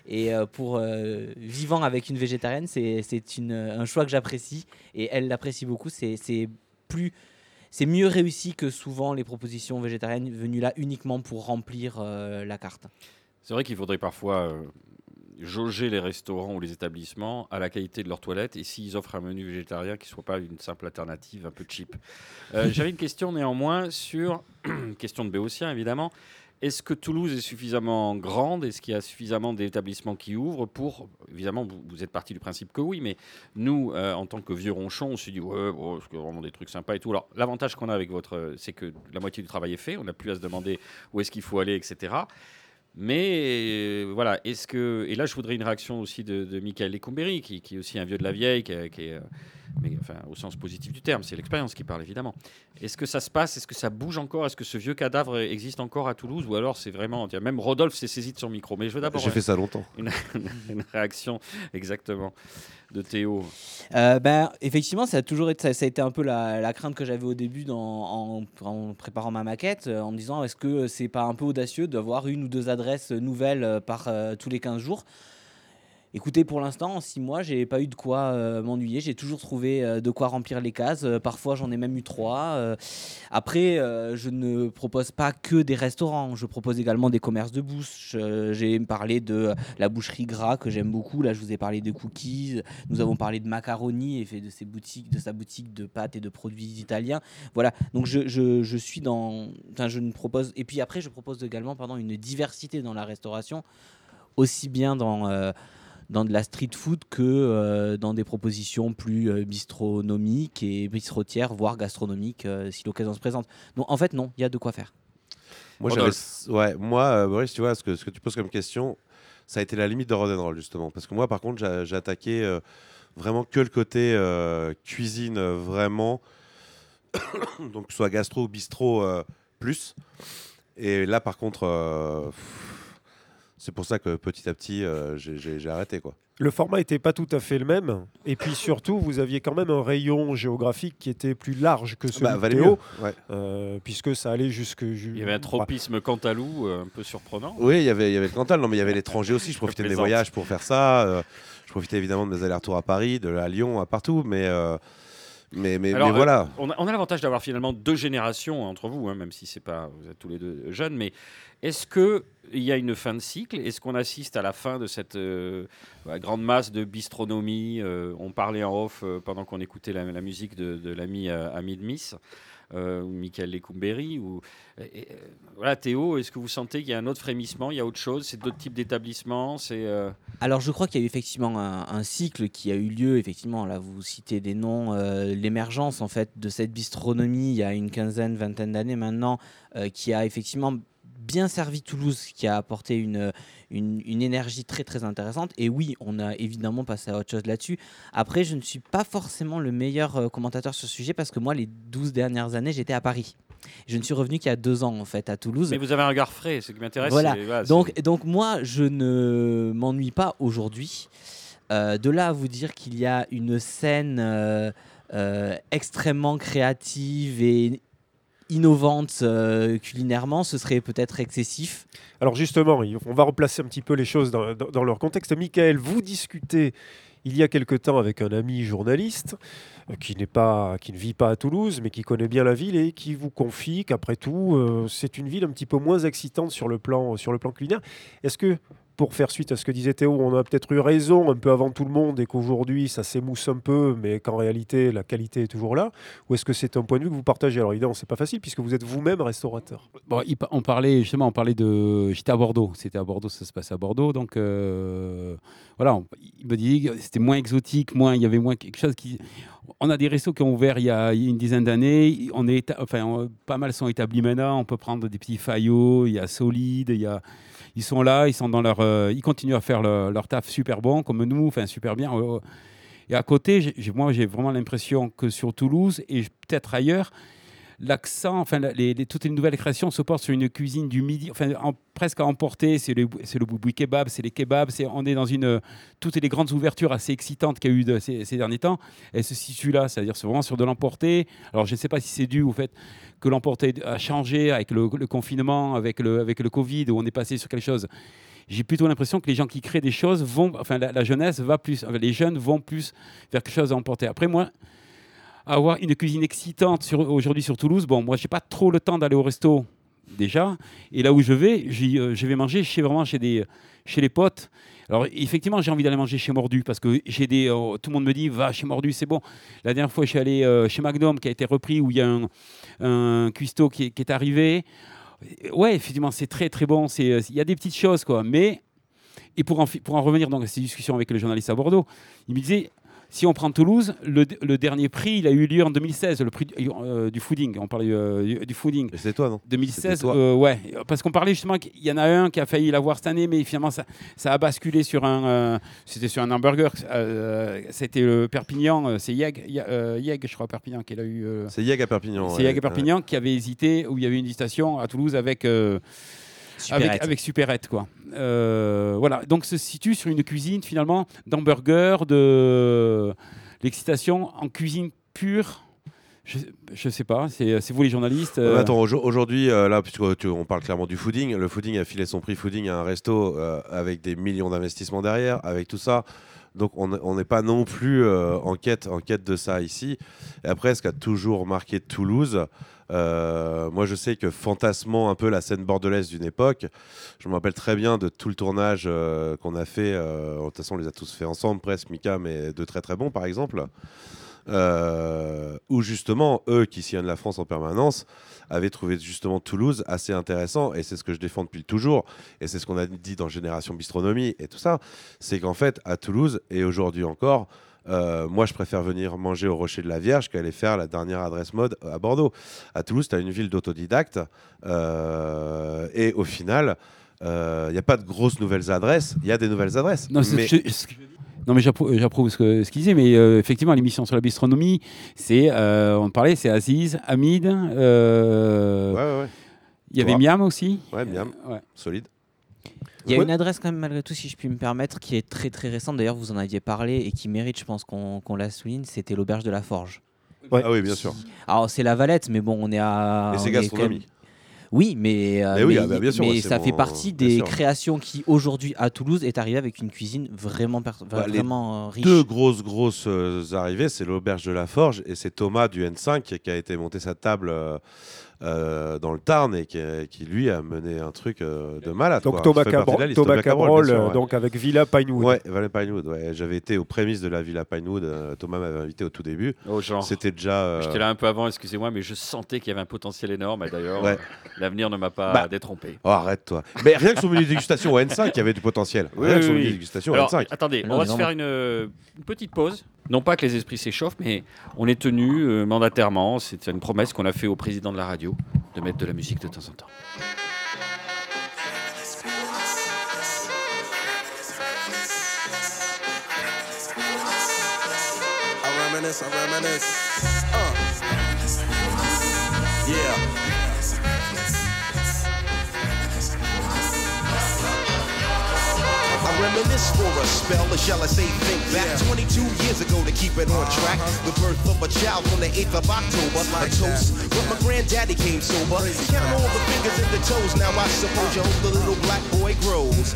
Et euh, pour euh, vivant avec une végétarienne, c'est une- un choix que j'apprécie et elle l'apprécie beaucoup. C'est plus, c'est mieux réussi que souvent les propositions végétariennes venues là uniquement pour remplir euh, la carte. C'est vrai qu'il faudrait parfois euh, jauger les restaurants ou les établissements à la qualité de leurs toilettes et s'ils offrent un menu végétarien qui ne soit pas une simple alternative un peu cheap. Euh, J'avais une question néanmoins sur, question de Béotien évidemment, est-ce que Toulouse est suffisamment grande? Est-ce qu'il y a suffisamment d'établissements qui ouvrent pour, évidemment, vous, êtes parti du principe que oui, mais nous, euh, en tant que vieux ronchons, on s'est dit, ouais, bon, c'est vraiment des trucs sympas et tout. Alors, l'avantage qu'on a avec votre, c'est que la moitié du travail est fait, on n'a plus à se demander où est-ce qu'il faut aller, etc. Mais euh, voilà, est-ce que. Et là, je voudrais une réaction aussi de, Michael Lecomberi, qui, est aussi un vieux de la vieille, qui est. euh, mais enfin, au sens positif du terme, c'est l'expérience qui parle évidemment. Est-ce que ça se passe? Est-ce que ça bouge encore? Est-ce que ce vieux cadavre existe encore à Toulouse? Ou alors c'est vraiment. Même Rodolphe s'est saisi de son micro. Mais je veux d'abord J'ai fait ça longtemps. une, une réaction exactement de Théo. Euh, ben, effectivement, ça a toujours été, ça, ça a été un peu la, la crainte que j'avais au début dans- en, en préparant ma maquette, euh, en me disant est-ce que c'est pas un peu audacieux d'avoir une ou deux adresses nouvelles euh, par euh, tous les 15 jours? Écoutez, pour l'instant, en six mois, j'ai pas eu de quoi euh, m'ennuyer. J'ai toujours trouvé euh, de quoi remplir les cases. Euh, parfois, j'en ai même eu trois. Euh, après, je ne propose pas que des restaurants. Je propose également des commerces de bouche. J'ai parlé de la boucherie gras que j'aime beaucoup. Là, je vous ai parlé de cookies. Nous avons parlé de macaroni et de ses boutiques, de sa boutique de pâtes et de produits italiens. Voilà. Donc, je, je- je suis dans. Enfin, je ne propose. Et puis après, je propose également, pardon, une diversité dans la restauration, aussi bien dans. Dans de la street food que euh, dans des propositions plus euh, bistronomiques et bistrotières, voire gastronomiques, euh, si l'occasion se présente. Donc en fait, non, il y a de quoi faire. Moi, ouais, euh, Boris, tu vois, ce que, ce que tu poses comme question, ça a été la limite de Rodenroll, justement. Parce que moi, par contre, j'ai attaqué euh, vraiment que le côté euh, cuisine, vraiment. Donc, que ce soit gastro ou bistrot euh, plus. Et là, par contre, euh, pff, c'est pour ça que petit à petit, euh, j'ai- j'ai j'ai arrêté, quoi. Le format n'était pas tout à fait le même. Et puis surtout, vous aviez quand même un rayon géographique qui était plus large que celui Bah, de Théo. Ouais. euh, puisque ça allait jusque... ju- Il y avait un Bah, tropisme Cantalou euh, un peu surprenant. Oui, il y avait, il y avait le Cantal, non, mais il y avait l'étranger aussi. Je profitais de mes voyages pour faire ça. euh, je profitais évidemment de mes allers-retours à Paris, de à Lyon, à partout. Mais, euh, mais, mais, Alors, mais voilà. On a, on a l'avantage d'avoir finalement deux générations entre vous, hein, même si c'est pas vous êtes tous les deux jeunes. Mais est-ce que il y a une fin de cycle? Est-ce qu'on assiste à la fin de cette euh, ouais, grande masse de bistronomie euh, On parlait en off euh, pendant qu'on écoutait la, musique de, l'ami ami de Miss. euh, Michael Lecumberi ou voilà Théo, est-ce que vous sentez qu'il y a un autre frémissement, il y a autre chose, c'est d'autres types d'établissements, Alors je crois qu'il y a eu effectivement un, un cycle qui a eu lieu, effectivement, là vous citez des noms, l'émergence en fait de cette bistronomie il y a une quinzaine, vingtaine d'années maintenant, qui a effectivement bien servi Toulouse, qui a apporté une, une, une énergie très très intéressante. Et oui, on a évidemment passé à autre chose là-dessus. Après, je ne suis pas forcément le meilleur euh, commentateur sur ce sujet parce que moi, les 12 dernières années, j'étais à Paris. Je ne suis revenu qu'il y a deux ans en fait à Toulouse. mais vous avez un regard frais, ce qui m'intéresse. Voilà. voilà, Donc, donc moi, je ne m'ennuie pas aujourd'hui. Euh, de là à vous dire qu'il y a une scène euh, euh, extrêmement créative et innovante euh, culinairement, ce serait peut-être excessif. Alors justement, on va replacer un petit peu les choses dans leur contexte. Michael, vous discutez il y a quelque temps avec un ami journaliste euh, qui, n'est pas, qui ne vit pas à Toulouse, mais qui connaît bien la ville et qui vous confie qu'après tout, euh, c'est une ville un petit peu moins excitante sur le plan, sur le plan culinaire. Est-ce que, pour faire suite à ce que disait Théo, on a peut-être eu raison un peu avant tout le monde et qu'aujourd'hui ça s'émousse un peu, mais qu'en réalité la qualité est toujours là Ou est-ce que c'est un point de vue que vous partagez? Alors évidemment, c'est pas facile puisque vous êtes vous-même restaurateur. Bon, on parlait justement, on parlait de. J'étais à Bordeaux, c'était à Bordeaux, ça se passait à Bordeaux, donc euh, voilà. il me dit que c'était moins exotique, moins, il y avait moins quelque chose qui. On a des restos qui ont ouvert il y a, une dizaine d'années. On est, pas mal sont établis maintenant. On peut prendre des petits faillots. Il y a Solide, il y a. Ils sont là, ils sont dans leur, euh, ils continuent à faire leur, taf super bon comme nous, enfin super bien. Euh, Et à côté, moi, j'ai vraiment l'impression que sur Toulouse et peut-être ailleurs, l'accent, enfin, toutes les nouvelles créations se portent sur une cuisine du midi, enfin, en- presque à emporter. C'est le, c'est kebab, c'est les kebabs. On est dans une. Toutes les grandes ouvertures assez excitantes qu'il y a eu ces, derniers temps, elles se situent là, c'est-à-dire c'est vraiment sur de l'emporter. Alors, je ne sais pas si c'est dû au fait que l'emporter a changé avec le, confinement, avec le, avec le Covid, où on est passé sur quelque chose. J'ai plutôt l'impression que les gens qui créent des choses vont, enfin la, la jeunesse va plus, les jeunes vont plus vers quelque chose à emporter. Après moi, avoir une cuisine excitante aujourd'hui sur Toulouse, bon, moi j'ai pas trop le temps d'aller au resto déjà, et là où je vais, euh, je vais manger chez vraiment chez des, chez les potes. Alors effectivement, j'ai envie d'aller manger chez Mordu parce que j'ai des, euh, tout le monde me dit va chez Mordu, c'est bon. La dernière fois, je suis allé euh, chez Magnum qui a été repris où il y a un, un cuistot qui est, arrivé. Ouais, effectivement, c'est très très bon. Il y a des petites choses quoi, mais et pour en, pour en revenir donc à ces discussions avec le journaliste à Bordeaux, il me disait si on prend Toulouse, le, le dernier prix, il a eu lieu en 2016, le prix du, euh, du fooding. On parlait euh, du, fooding. C'est toi, non? 2016, C'était toi. euh, ouais, parce qu'on parlait justement qu'il y en a un qui a failli l'avoir cette année, mais finalement ça, ça a basculé sur un, c'était sur un hamburger. c'était le Perpignan, c'est Yeg, Ye- Yeg, je crois Perpignan qu'il a eu. C'est Yeg à Perpignan. c'est ouais. Yeg à Perpignan qui avait hésité, où il y avait une station à Toulouse avec. Euh, avec, Supérette, quoi. Euh, voilà, donc se situe sur une cuisine finalement d'hamburger, de l'excitation en cuisine pure. Je, je sais pas, c'est c'est vous les journalistes. Euh, attends, aujo- aujourd'hui, euh, là, puisque tu- on parle clairement du fooding, le fooding a filé son prix fooding à un resto euh, avec des millions d'investissements derrière, avec tout ça. Donc on n'est pas non plus euh, en, quête, en quête de ça ici. Et après, ce qui a toujours marqué Toulouse, euh, moi je sais que fantasmant un peu la scène bordelaise d'une époque, je me rappelle très bien de tout le tournage euh, qu'on a fait. euh, de toute façon, on les a tous fait ensemble, presque, Mika, mais de très très bons par exemple. Où justement, eux qui sillonnent la France en permanence, avaient trouvé justement Toulouse assez intéressant, et c'est ce que je défends depuis toujours, et c'est ce qu'on a dit dans Génération Bistronomie et tout ça, c'est qu'en fait, à Toulouse, et aujourd'hui encore, euh, moi, je préfère venir manger au Rocher de la Vierge qu'aller faire la dernière adresse mode à Bordeaux. À Toulouse, tu as une ville d'autodidactes, euh, et au final, il n'y a pas de grosses nouvelles adresses, il y a des nouvelles adresses. Non, mais- je- ce que je dis- non, mais j'approuve ce que- ce qu'il disait, mais euh, effectivement, l'émission sur la bistronomie, c'est, euh, on parlait, c'est Aziz, Hamid, euh, Ouais, ouais, ouais. il y avait. Miam aussi. Ouais, Miam. Euh, solide. Il y a Ouais. une adresse quand même malgré tout, si je puis me permettre, qui est très très récente. D'ailleurs, vous en aviez parlé et qui mérite, je pense qu'on la souligne. C'était l'auberge de la Forge. Ouais. Ah oui, bien sûr. Alors c'est la Valette, mais bon, on est à. Et c'est gastronomie. même- Oui, mais, euh, Mais oui, mais, ah bah, bien sûr, mais ouais, ça fait partie des créations qui aujourd'hui à Toulouse est arrivé avec une cuisine vraiment, Bah, les vraiment euh, riche. Deux grosses, grosses euh, arrivées, c'est l'auberge de la Forge et c'est Thomas du N5 qui, qui a été monté sa table euh, dans le Tarn et qui, qui, lui a mené un truc euh, de malade. Donc quoi. Thomas, Cabrol, liste. Thomas Cabrol, sûr, euh, ouais. donc avec Villa Pinewood. Ouais, Villa Pinewood. Ouais. J'avais été aux prémices de la Villa Pinewood. euh, Thomas m'avait invité au tout début. Oh. C'était déjà. euh, J'étais là un peu avant, excusez-moi, mais je sentais qu'il y avait un potentiel énorme. Et d'ailleurs, Ouais. l'avenir ne m'a pas Bah, détrompé. Oh, arrête toi. Mais rien que son menu de dégustation au N5, il y avait du potentiel. Oui, rien que son oui. menu de dégustation au Alors, N5. attendez, Non, on va se non. faire une, une petite pause. Non pas que les esprits s'échauffent, mais on est tenu euh, mandatairement, c'est une promesse qu'on a fait au président de la radio, de mettre de la musique de temps en temps. Uh. Reminisce for a spell, or shall I say think back 22 years ago to keep it on track. The birth of a child on the 8th of October. a toast, but my granddaddy came sober. Count all the fingers toes, now I suppose you hope the little black boy grows.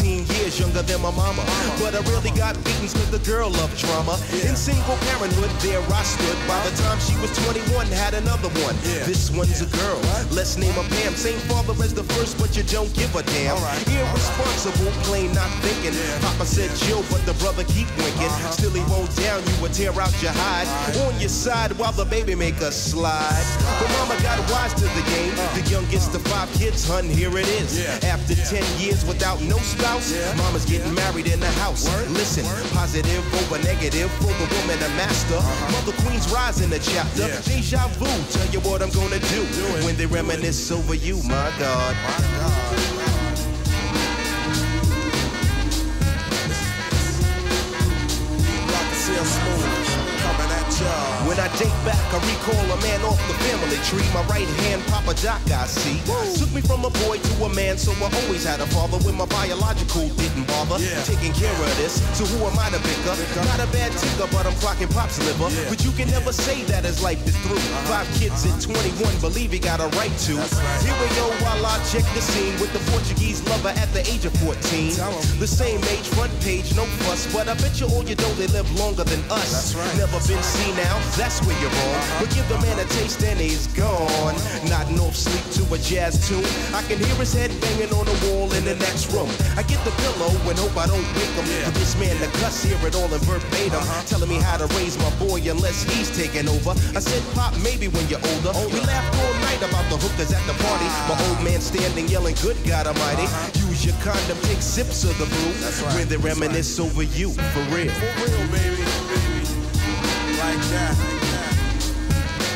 18 years younger than my mama. But I really got beatings cause the girl loved drama. In single parenthood, there I stood. By the time she was 21, had another one. This one's a girl. Let's name her Pam. Same father as the first, but you don't give a damn. Irresponsible, plain not thinking. Papa said chill, but the brother keep winking. Still he won't down you or tear out your hide. On your side while the baby make a slide. But mama got wise to the game. The youngest of five kids, hun, here it is. After 10 years without no spouse, mama's getting married in the house. Listen, positive over negative for the woman a master. Mother Queen's rise in the chapter. Deja vu, tell you what I'm gonna do when they reminisce over you, my God. And seal smooth. Coming at y'all. When I date back, I recall a man off the family tree. My right hand, Papa Doc, I see. Took me from a boy to a man, so I always had a father when my biological didn't bother. Taking care of this, so who am I to pick up? Not a bad ticker, but I'm clocking Pop's liver. But you can never say that his life is through. Five kids at 21, believe he got a right to. Here we go while I check the scene with the Portuguese lover at the age of 14. The same age, front page, no fuss. But I bet you all you know they live longer than us. Never been seen now, that's where you're wrong. But give the man a taste and he's gone. Nodding off sleep to a jazz tune. I can hear his head banging on the wall in the next room. I get the pillow and hope I don't wake him. For this man the cuss, hear it all in verbatim. Uh-huh. Telling me how to raise my boy unless he's taking over. I said, Pop, maybe when you're older. We laughed all night about the hookers at the party. Ah. My old man standing yelling, Good God Almighty. Uh-huh. Use your condom, take sips of the brew. When they reminisce over you, for real. For real, baby. Like that.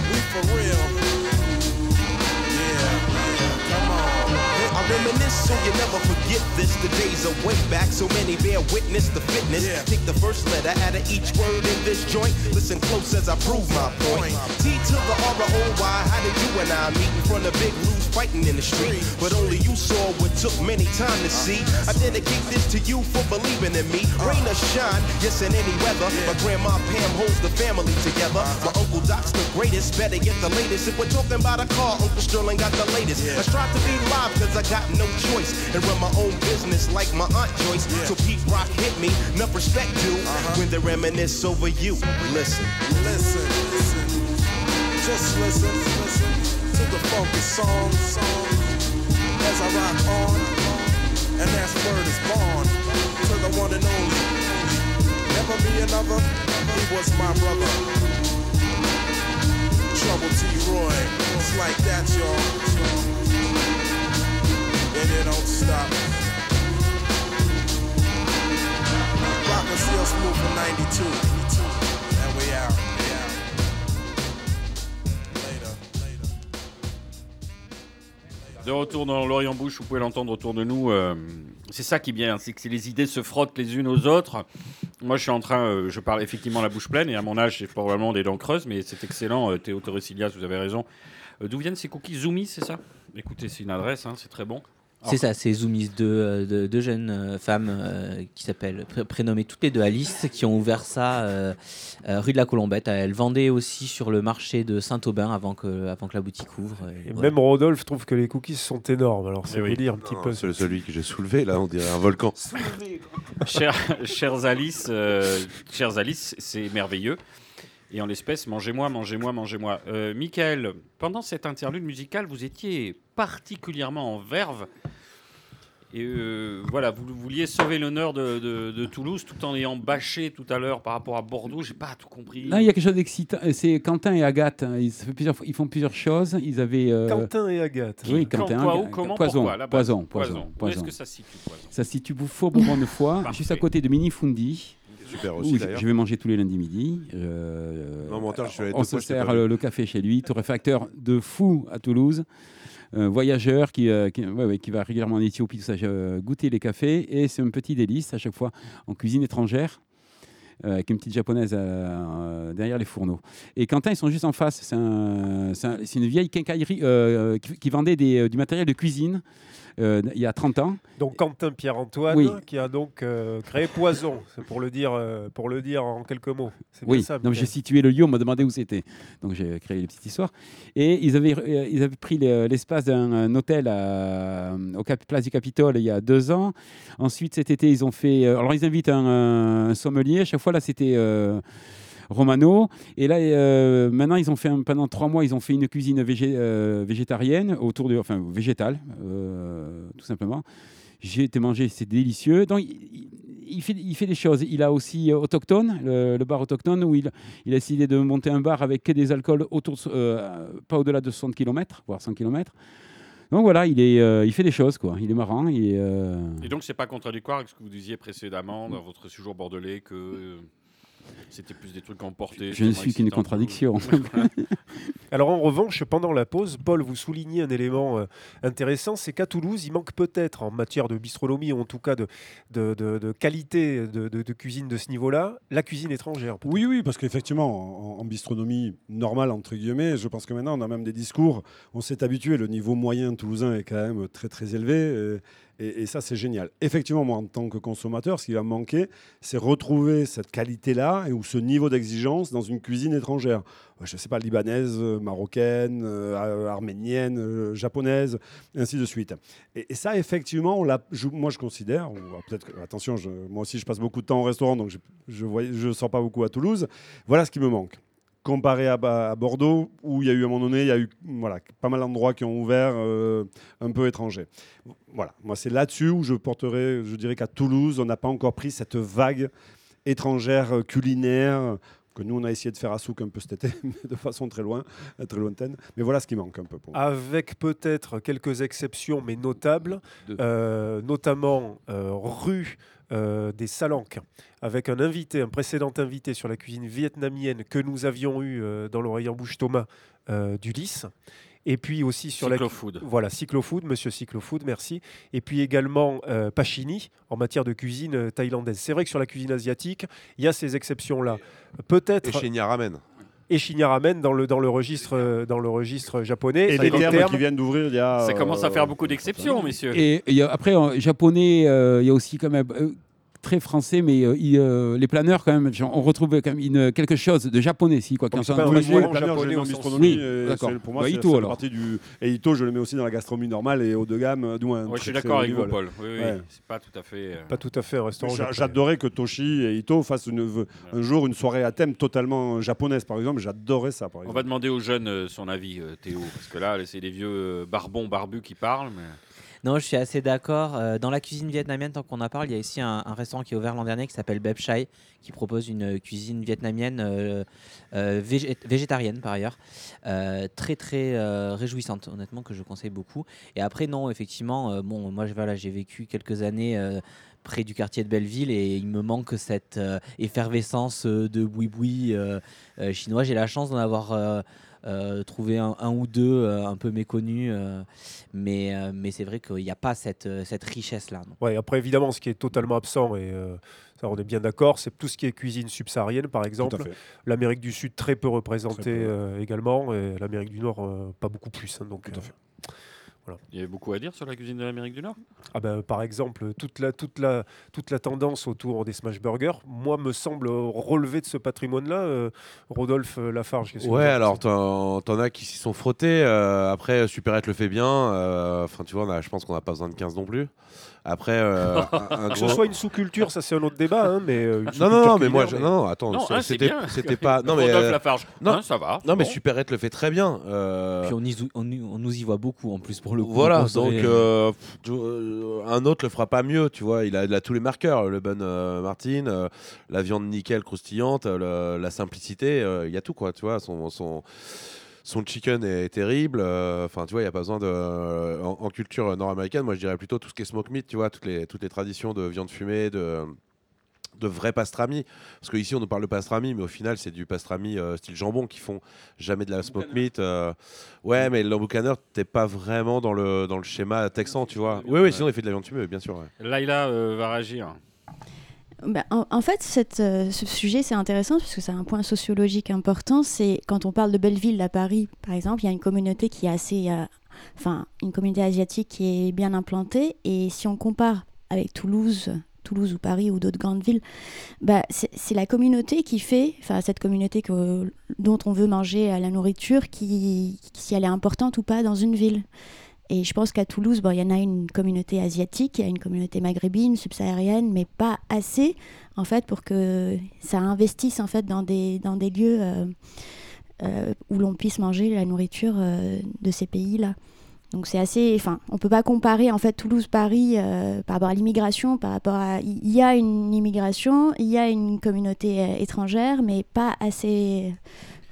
We for real. Yeah. Come on. I reminisce so you never forget this. The days are way back, so many bear witness the fitness. Take the first letter out of each word in this joint. Listen close as I prove my point. T to the R O Y. How did you and I meet in front of Big Lou's fighting in the street? But only you saw what took many time to see. I dedicate this to you for believing in me. Rain or shine, yes in any weather. My grandma Pam holds the family together. My uncle Doc's the greatest, better get the latest. If we're talking about a car, Uncle Sterling got the latest. I strive to be live cause I got no choice. And run my own business like my Aunt Joyce. So Pete Rock hit me, enough respect due. Uh-huh. When they reminisce over you. Listen. Listen, listen. Just listen, listen to the funky song, song. As I rock on, and that's word is born to the one and only. Never be another. He was my brother. Trouble T. Roy. It's like that, y'all. And it don't stop. Rock and Seal Smooth for 92. De retour dans l'Orient Bouche, vous pouvez l'entendre autour de nous. euh, c'est ça qui est bien, c'est que les idées se frottent les unes aux autres. Moi, je suis en train, euh, je parle effectivement la bouche pleine, et à mon âge, j'ai probablement des dents creuses, mais c'est excellent. euh, Théo Torresilias, vous avez raison. D'où viennent ces cookies Zoomies, c'est ça? Écoutez, c'est une adresse, hein, c'est très bon. C'est ça, c'est Zoomies, deux, euh, deux, deux jeunes euh, femmes euh, qui s'appellent, pré- prénommées toutes les deux Alice, qui ont ouvert ça euh, euh, rue de la Colombette. Elles vendaient aussi sur le marché de Saint-Aubin avant que, avant que la boutique ouvre. Et même Rodolphe trouve que les cookies sont énormes. Alors c'est Eh oui. vous dire un petit Non, peu. c'est celui que j'ai soulevé là, on dirait un volcan. Chers, chers Alice, euh, chers Alice, c'est merveilleux. Et en l'espèce, mangez-moi, mangez-moi, mangez-moi. Euh, Michael, pendant cette interlude musicale, vous étiez particulièrement en verve. Et euh, voilà, vous vouliez sauver l'honneur de, de- de Toulouse tout en ayant bâché tout à l'heure par rapport à Bordeaux. J'ai pas tout compris. Là, il y a quelque chose d'excitant. Euh, C'est Quentin et Agathe. hein. Ils, font plusieurs choses. Ils avaient. euh, Quentin et Agathe. Oui, Quand, Quentin. quoi, Aga- où, comment, poison, pourquoi, poison, poison, Où est-ce poison. que ça se situe, Poison? Ça se situe Parfait. juste à côté de Minifundi. Super où aussi, je, vais manger tous les lundis midi. Euh, Non, menteur, je suis allé on se sert le, le café chez lui, torréfacteur de fou à Toulouse. Un voyageur qui, euh, qui, ouais, ouais, qui va régulièrement en Éthiopie, tout ça, goûter les cafés. Et c'est un petit délice à chaque fois en cuisine étrangère. Euh, avec une petite japonaise euh, derrière les fourneaux. Et Quentin, ils sont juste en face. C'est un- c'est un- c'est une vieille quincaillerie euh, qui, qui vendait des, du matériel de cuisine euh, il y a 30 ans. Donc Quentin Pierre-Antoine, Oui. qui a donc euh, créé Poison, pour le dire, euh, pour le dire en quelques mots. Oui, ça, Michael j'ai situé le lieu, on m'a demandé où c'était. Donc j'ai créé les petites histoires. Et ils avaient, ils avaient pris le- l'espace d'un un hôtel à, au Cap- Place du Capitole il y a deux ans. Ensuite, cet été, ils ont fait. alors, ils invitent un, un sommelier. À chaque fois, là, c'était. euh, Romano. Et là, euh, maintenant, ils ont fait pendant trois mois, ils ont fait une cuisine euh, végétarienne autour de, enfin végétale, tout simplement. J'ai été manger, c'est délicieux. Donc, il, fait, il fait des choses. Il a aussi autochtone, le, bar autochtone, où il, il a décidé de monter un bar avec que des alcools autour, pas au-delà de 60 km, voire 100 km. Donc voilà, il, est, euh, il fait des choses, quoi. Il est marrant. Euh, Et donc, c'est pas contradictoire avec ce que vous disiez précédemment dans votre séjour bordelais que euh, c'était plus des trucs emportés. Je ne suis qu'une contradiction. Alors en revanche, pendant la pause, Paul, vous soulignez un élément euh, intéressant, c'est qu'à Toulouse, il manque peut-être en matière de bistronomie, ou en tout cas de, de, de- de qualité de, de- de cuisine de ce niveau-là, la cuisine étrangère. Oui, oui, parce qu'effectivement, en, en bistronomie normale, entre guillemets, je pense que maintenant, on a même des discours, on s'est habitué, le niveau moyen toulousain est quand même très, très élevé, euh, et, ça, c'est génial. Effectivement, moi, en tant que consommateur, ce qui va me manquer, c'est retrouver cette qualité-là, ou ce niveau d'exigence dans une cuisine étrangère. Euh, Je ne sais pas, libanaise, euh, marocaine, euh, ar- arménienne, japonaise, ainsi de suite. Et, ça, effectivement, on je- moi, je considère, peut-être attention, je- moi aussi, je passe beaucoup de temps au restaurant, donc je ne je sors pas beaucoup à Toulouse. Voilà ce qui me manque. Comparé à, Bordeaux, où il y a eu à un moment donné, il y a eu voilà, pas mal d'endroits qui ont ouvert euh, un peu étrangers. Voilà, moi c'est là-dessus où je porterai, je dirais qu'à Toulouse, on n'a pas encore pris cette vague étrangère euh, culinaire que nous on a essayé de faire à Souk un peu cet été, mais de façon très loin, très lointaine. Mais voilà ce qui manque un peu pour moi. Avec peut-être quelques exceptions, mais notables, euh, notamment euh, rue euh, des Salanques, avec un invité, un précédent invité sur la cuisine vietnamienne que nous avions eu euh, dans l'oreille en bouche Thomas euh, d'Ulysse. Et puis aussi sur Cyclofood. la voilà Cyclofood, Monsieur Cyclofood, merci. Et puis également euh, Pachini en matière de cuisine euh, thaïlandaise. C'est vrai que sur la cuisine asiatique, il y a ces exceptions là. Peut-être Et Shinya Ramen. et Shinya Ramen dans le dans le registre euh, dans le registre japonais. Et les termes, termes- qui viennent d'ouvrir il y a. Ça commence à faire beaucoup d'exceptions, messieurs. Et et il y a- après, en japonais, euh, il y a aussi quand même euh, très français, mais euh, il, euh, les planeurs quand même, genre, on retrouve quand même une, quelque chose de japonais, si quoi. Quand c'est on Oui, moi, les restaurant planeurs, je japonais les mets en bistronomie. Oui, d'accord. c'est- Pour moi, Bah, c'est Ito, ça fait alors. partie du. Et Ito, je le mets aussi dans la gastronomie normale et haut de gamme, euh, d'où un. Ouais, très, je suis d'accord avec vous, Paul. Oui, oui, Ouais. c'est pas tout à fait. euh, pas tout à fait restaurant. J'adorais que Toshi et Ito fassent une, un jour une soirée à thème totalement japonaise, par exemple. J'adorais ça, par On va demander aux jeunes euh, son avis, euh, Théo, parce que là, c'est des vieux euh, barbons barbus qui parlent. Mais... Non, je suis assez d'accord. Euh, dans la cuisine vietnamienne, tant qu'on en parle, il y a ici un, restaurant qui est ouvert l'an dernier qui s'appelle Beb Chai, qui propose une cuisine vietnamienne euh, euh, végé- végétarienne par ailleurs, Euh, très très euh, réjouissante, honnêtement, que je conseille beaucoup. Et après, non, effectivement, euh, bon, moi, voilà, j'ai vécu quelques années. euh, près du quartier de Belleville et il me manque cette euh, effervescence euh, de boui-boui euh, euh, chinois. J'ai la chance d'en avoir euh, trouvé un, un ou deux euh, un peu méconnus, euh, mais, euh, mais c'est vrai qu'il n'y a pas cette, cette richesse-là. Ouais, après, évidemment, ce qui est totalement absent, et euh, ça, on est bien d'accord, c'est tout ce qui est cuisine subsaharienne, par exemple. fait. L'Amérique du Sud, très peu représentée Très peu, ouais. euh, également, et l'Amérique du Nord, euh, pas beaucoup plus. hein, donc, Tout à euh, Il y avait beaucoup à dire sur la cuisine de l'Amérique du Nord? Ah ben, par exemple, toute la, toute, la, toute la tendance autour des smash burgers, moi, me semble relever de ce patrimoine-là. euh, Rodolphe Lafarge. qu'est-ce que Ouais, alors t'en t'en as qui s'y sont frottés. euh, après, Superette le fait bien. euh, Enfin, tu vois, on a- je pense qu'on n'a pas besoin de 15 non plus. Après, euh, un, un Que ce soit une sous-culture, ça c'est un autre débat, hein, mais Non, non, non, mais moi, je- non, attends, Non, c'est- hein, c'est c'était bien. c'était pas. Non, mais. Rodolphe euh, Lafarge. non. Hein, ça va. Non, mais Bon. Superette le fait très bien. euh, Puis on, y- on nous y voit beaucoup en plus pour le coup. Voilà, donc euh, tu- euh, un autre le fera pas mieux, tu vois. Il a, il a tous les marqueurs, le bon euh, Martin, euh, la viande nickel croustillante, euh, le- la simplicité, euh, il y a tout quoi, tu vois. Son, son, son chicken est terrible. euh, Enfin, tu vois, il n'y a pas besoin de. euh, en, en culture nord-américaine, moi je dirais plutôt tout ce qui est smoke meat, tu vois, toutes les, toutes les traditions de viande fumée, de de vrai pastrami parce qu'ici on nous parle de pastrami mais au final c'est du pastrami euh, style jambon qui font jamais de la smoke meat euh, ouais mais l'emboucaneur t'es pas vraiment dans le dans le schéma texan tu vois oui oui sinon il fait de la viande fumée bien sûr ouais. Laïla euh, va réagir. Bah, en, en fait, cette, euh, ce sujet, c'est intéressant parce que c'est un point sociologique important. C'est quand on parle de Belleville à Paris, par exemple, il y a une communauté qui est assez. euh, Enfin, une communauté asiatique qui est bien implantée. Et si on compare avec Toulouse, Toulouse ou Paris ou d'autres grandes villes, bah, c'est la communauté qui fait, enfin, cette communauté dont on veut manger à la nourriture, qui, si elle est importante ou pas dans une ville. Et je pense qu'à Toulouse, il y en a une communauté asiatique, il y a une communauté maghrébine, subsaharienne, mais pas assez en fait pour que ça investisse en fait dans des, dans des lieux euh, euh, où l'on puisse manger la nourriture euh, de ces pays-là. Donc c'est assez, enfin, on peut pas comparer en fait Toulouse-Paris euh, par rapport à l'immigration, par rapport à, il y a une immigration, il y a une communauté euh, étrangère, mais pas assez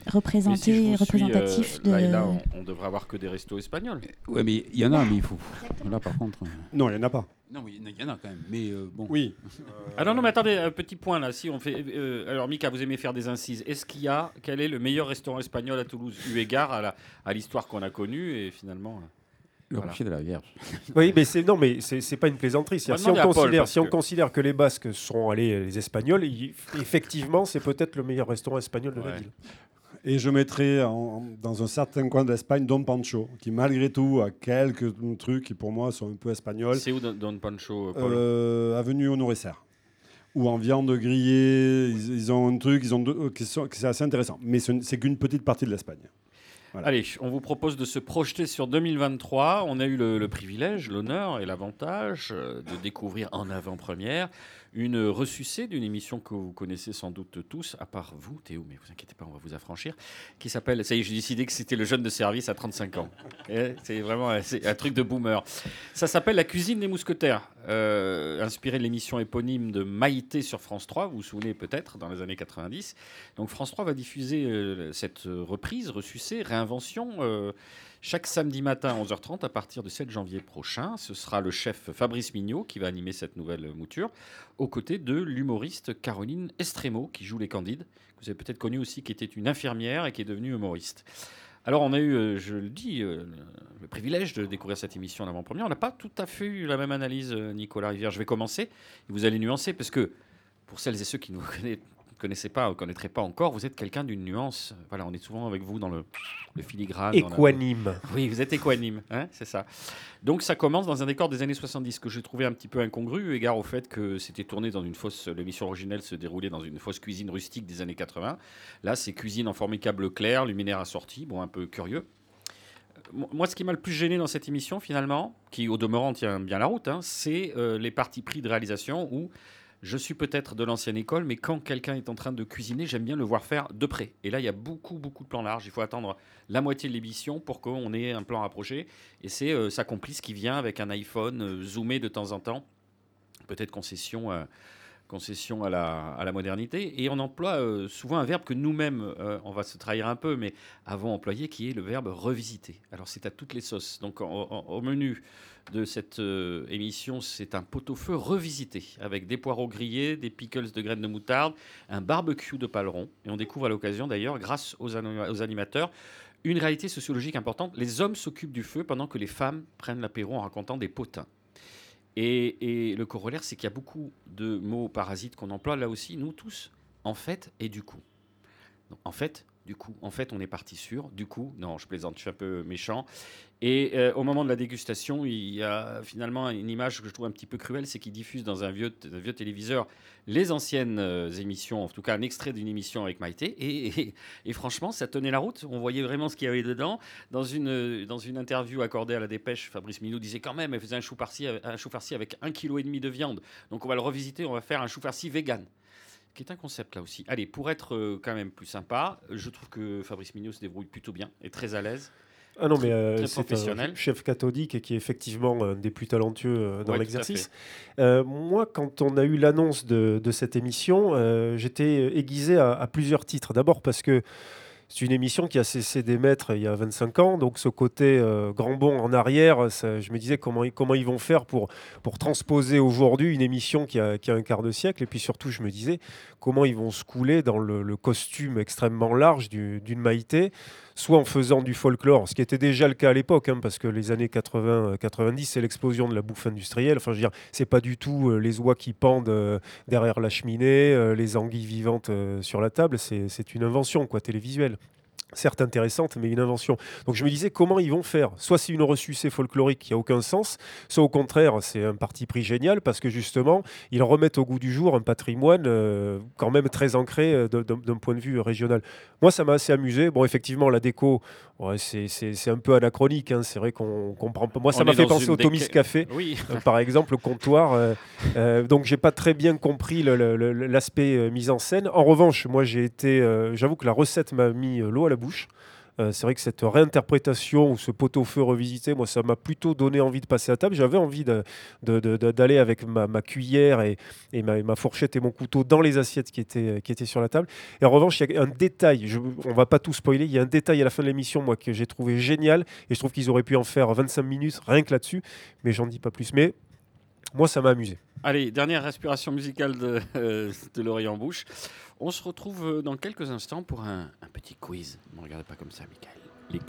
représenté, si suis, représentatif euh, de. Laïla, on, on devrait avoir que des restos espagnols. Ouais, mais il y en a, mais il faut. Là, par contre. euh, Non, il n'y en a pas. Non, mais il y en a quand même. Mais euh, bon. Oui. Ah non, non, mais attendez, un petit point là. Si on fait. euh, alors, Mika, vous aimez faire des incises. Est-ce qu'il y a. Quel est le meilleur restaurant espagnol à Toulouse Eu égard à la- à l'histoire qu'on a connue et finalement. Euh, Le Voilà. rocher de la Vierge. Oui, mais c'est non, mais c'est c'est pas une plaisanterie. C'est-à-dire, Si on considère, on que- considère que les Basques sont allés les Espagnols, effectivement, c'est peut-être le meilleur restaurant espagnol de la ville. Et je en- en- dans un certain coin de l'Espagne Don Pancho, qui malgré tout a quelques trucs qui pour moi sont un peu espagnols. C'est où Don, Pancho, euh, Paul Euh, avenue Honoré Serre. Ou en viande grillée, ils, ils ont un truc, ils ont deux- euh, qui, sont- qui c'est assez intéressant. Mais c'est qu'une petite partie de l'Espagne. Allez, on vous propose de se projeter sur 2023. On a eu le, le privilège, l'honneur et l'avantage euh, de découvrir en avant-première une ressucée d'une émission que vous connaissez sans doute tous, à part vous, Théo, mais vous inquiétez pas, on va vous affranchir, qui s'appelle, ça y est, j'ai décidé que c'était le jeune de service à 35 ans. Eh, C'est vraiment un truc de boomer. Ça s'appelle La cuisine des mousquetaires, euh, inspiré de l'émission éponyme de Maïté sur France 3, vous vous souvenez peut-être, dans les années 90. Donc France 3 va diffuser euh, cette reprise, ressucée, réinvention, euh, chaque samedi matin à 11h30 à partir du 7 janvier prochain. Ce sera le chef Fabrice Mignot qui va animer cette nouvelle mouture, aux côtés de l'humoriste Caroline Estremo, qui joue les Candides, que vous avez peut-être connu aussi, qui était une infirmière et qui est devenue humoriste. Alors on a eu, euh, je le dis, euh, le- le privilège de découvrir cette émission en avant-première. On n'a pas tout à fait eu la même analyse, euh, Nicolas Rivière. Je vais commencer, et vous allez nuancer, parce que pour celles et ceux qui ne vous connaissent, connaissez pas ou connaîtraient pas encore, vous êtes quelqu'un d'une nuance. Voilà, on est souvent avec vous dans le, le filigrane. dans la- Équanime. oui, vous êtes équanime, hein, c'est ça. Donc ça commence dans un décor des années 70 que j'ai trouvé un petit peu incongru, égard au fait que c'était tourné dans une fosse, l'émission originelle se déroulait dans une fausse cuisine rustique des années 80. Là, c'est cuisine en formicable clair, luminaire assorti, bon, un peu curieux. Moi, ce qui m'a le plus gêné dans cette émission, finalement, qui au demeurant tient bien la route, hein, c'est euh, les parties pris de réalisation où je suis peut-être de l'ancienne école, mais quand quelqu'un est en train de cuisiner, j'aime bien le voir faire de près. Et là, il y a beaucoup, beaucoup de plans larges. Il faut attendre la moitié de l'émission pour qu'on ait un plan rapproché. Et c'est euh, sa complice qui vient avec un iPhone euh, zoomé de temps en temps. Peut-être concession, concession à, la, modernité. Et on emploie euh, souvent un verbe que nous-mêmes, euh, on va se trahir un peu, mais avons employé, qui est le verbe revisiter. Alors c'est à toutes les sauces. Donc au menu de cette euh, émission, c'est un pot-au-feu revisité, avec des poireaux grillés, des pickles de graines de moutarde, un barbecue de paleron. Et on découvre à l'occasion d'ailleurs, grâce aux animateurs, une réalité sociologique importante. Les hommes s'occupent du feu pendant que les femmes prennent l'apéro en racontant des potins. Et, le corollaire, c'est qu'il y a beaucoup de mots parasites qu'on emploie là aussi, nous tous, en fait et du coup. En fait, Du coup, en fait, on est parti sur. Du coup, non, je plaisante, je suis un peu méchant. Et euh, au moment de la dégustation, il y a finalement une image que je trouve un petit peu cruelle, c'est qu'ils diffusent dans un vieux, téléviseur les anciennes euh, émissions, en tout cas un extrait d'une émission avec Maïté. Et, et- et franchement, ça tenait la route. On voyait vraiment ce qu'il y avait dedans. Dans une, dans une interview accordée à la Dépêche, Fabrice Milou disait quand même, elle faisait un chou farci, un avec un kilo et demi de viande. Donc on va le revisiter, on va faire un chou farci vegan qui est un concept là aussi. Allez, pour être euh, quand même plus sympa, je trouve que Fabrice Mignot se débrouille plutôt bien, est très à l'aise. Ah non, mais euh, c'est un chef cathodique et qui est effectivement un des plus talentueux euh, dans Ouais, l'exercice. Euh, moi, quand on a eu l'annonce de, de cette émission, euh, j'étais aiguisé à, à plusieurs titres. D'abord parce que c'est une émission qui a cessé d'émettre il y a 25 ans, donc ce côté grand bond en arrière, ça- je me disais comment, ils- comment ils vont faire pour, pour transposer aujourd'hui une émission qui a, qui a un quart de siècle, et puis surtout je me disais comment ils vont se couler dans le, le costume extrêmement large du- d'une Maïté, soit en faisant du folklore, ce qui était déjà le cas à l'époque, hein, parce que les années 80-90, c'est l'explosion de la bouffe industrielle, enfin je veux dire, c'est pas du tout euh, les oies qui pendent euh, derrière la cheminée, euh, les anguilles vivantes euh, sur la table, c'est une invention quoi, télévisuelle certes intéressante, mais une invention. Donc je me disais comment ils vont faire? Soit c'est une ressucée folklorique qui a aucun sens, soit au contraire c'est un parti pris génial parce que justement ils remettent au goût du jour un patrimoine euh, quand même très ancré euh, d'un- point de vue régional. Moi ça m'a assez amusé. Bon effectivement la déco, ouais, c'est- c'est c'est un peu anachronique. hein. C'est vrai qu'on comprend pas. Moi ça m'a fait penser au Tommy's déca- Café. Oui. Euh, par exemple, le comptoir. donc, j'ai pas très bien compris l'aspect mise en scène. En revanche, moi, j'ai été. J'avoue que la recette m'a mis l'eau à la bouche. Euh, c'est vrai que cette réinterprétation ou ce pot-au-feu revisité, moi, ça m'a plutôt donné envie de passer à table. J'avais envie d'aller avec ma, cuillère et, ma, fourchette et mon couteau dans les assiettes qui étaient, qui étaient sur la table. Et en revanche, il y a un détail, je, on va pas tout spoiler, il y a un détail à la fin de l'émission, moi, que j'ai trouvé génial. Et je trouve qu'ils auraient pu en faire 25 minutes rien que là-dessus. Mais j'en dis pas plus. Mais moi, ça m'a amusé. Allez, dernière respiration musicale de, euh, de l'oreille en bouche. On se retrouve euh, dans quelques instants pour un, petit quiz. Ne me regardez pas comme ça, Michael. Les.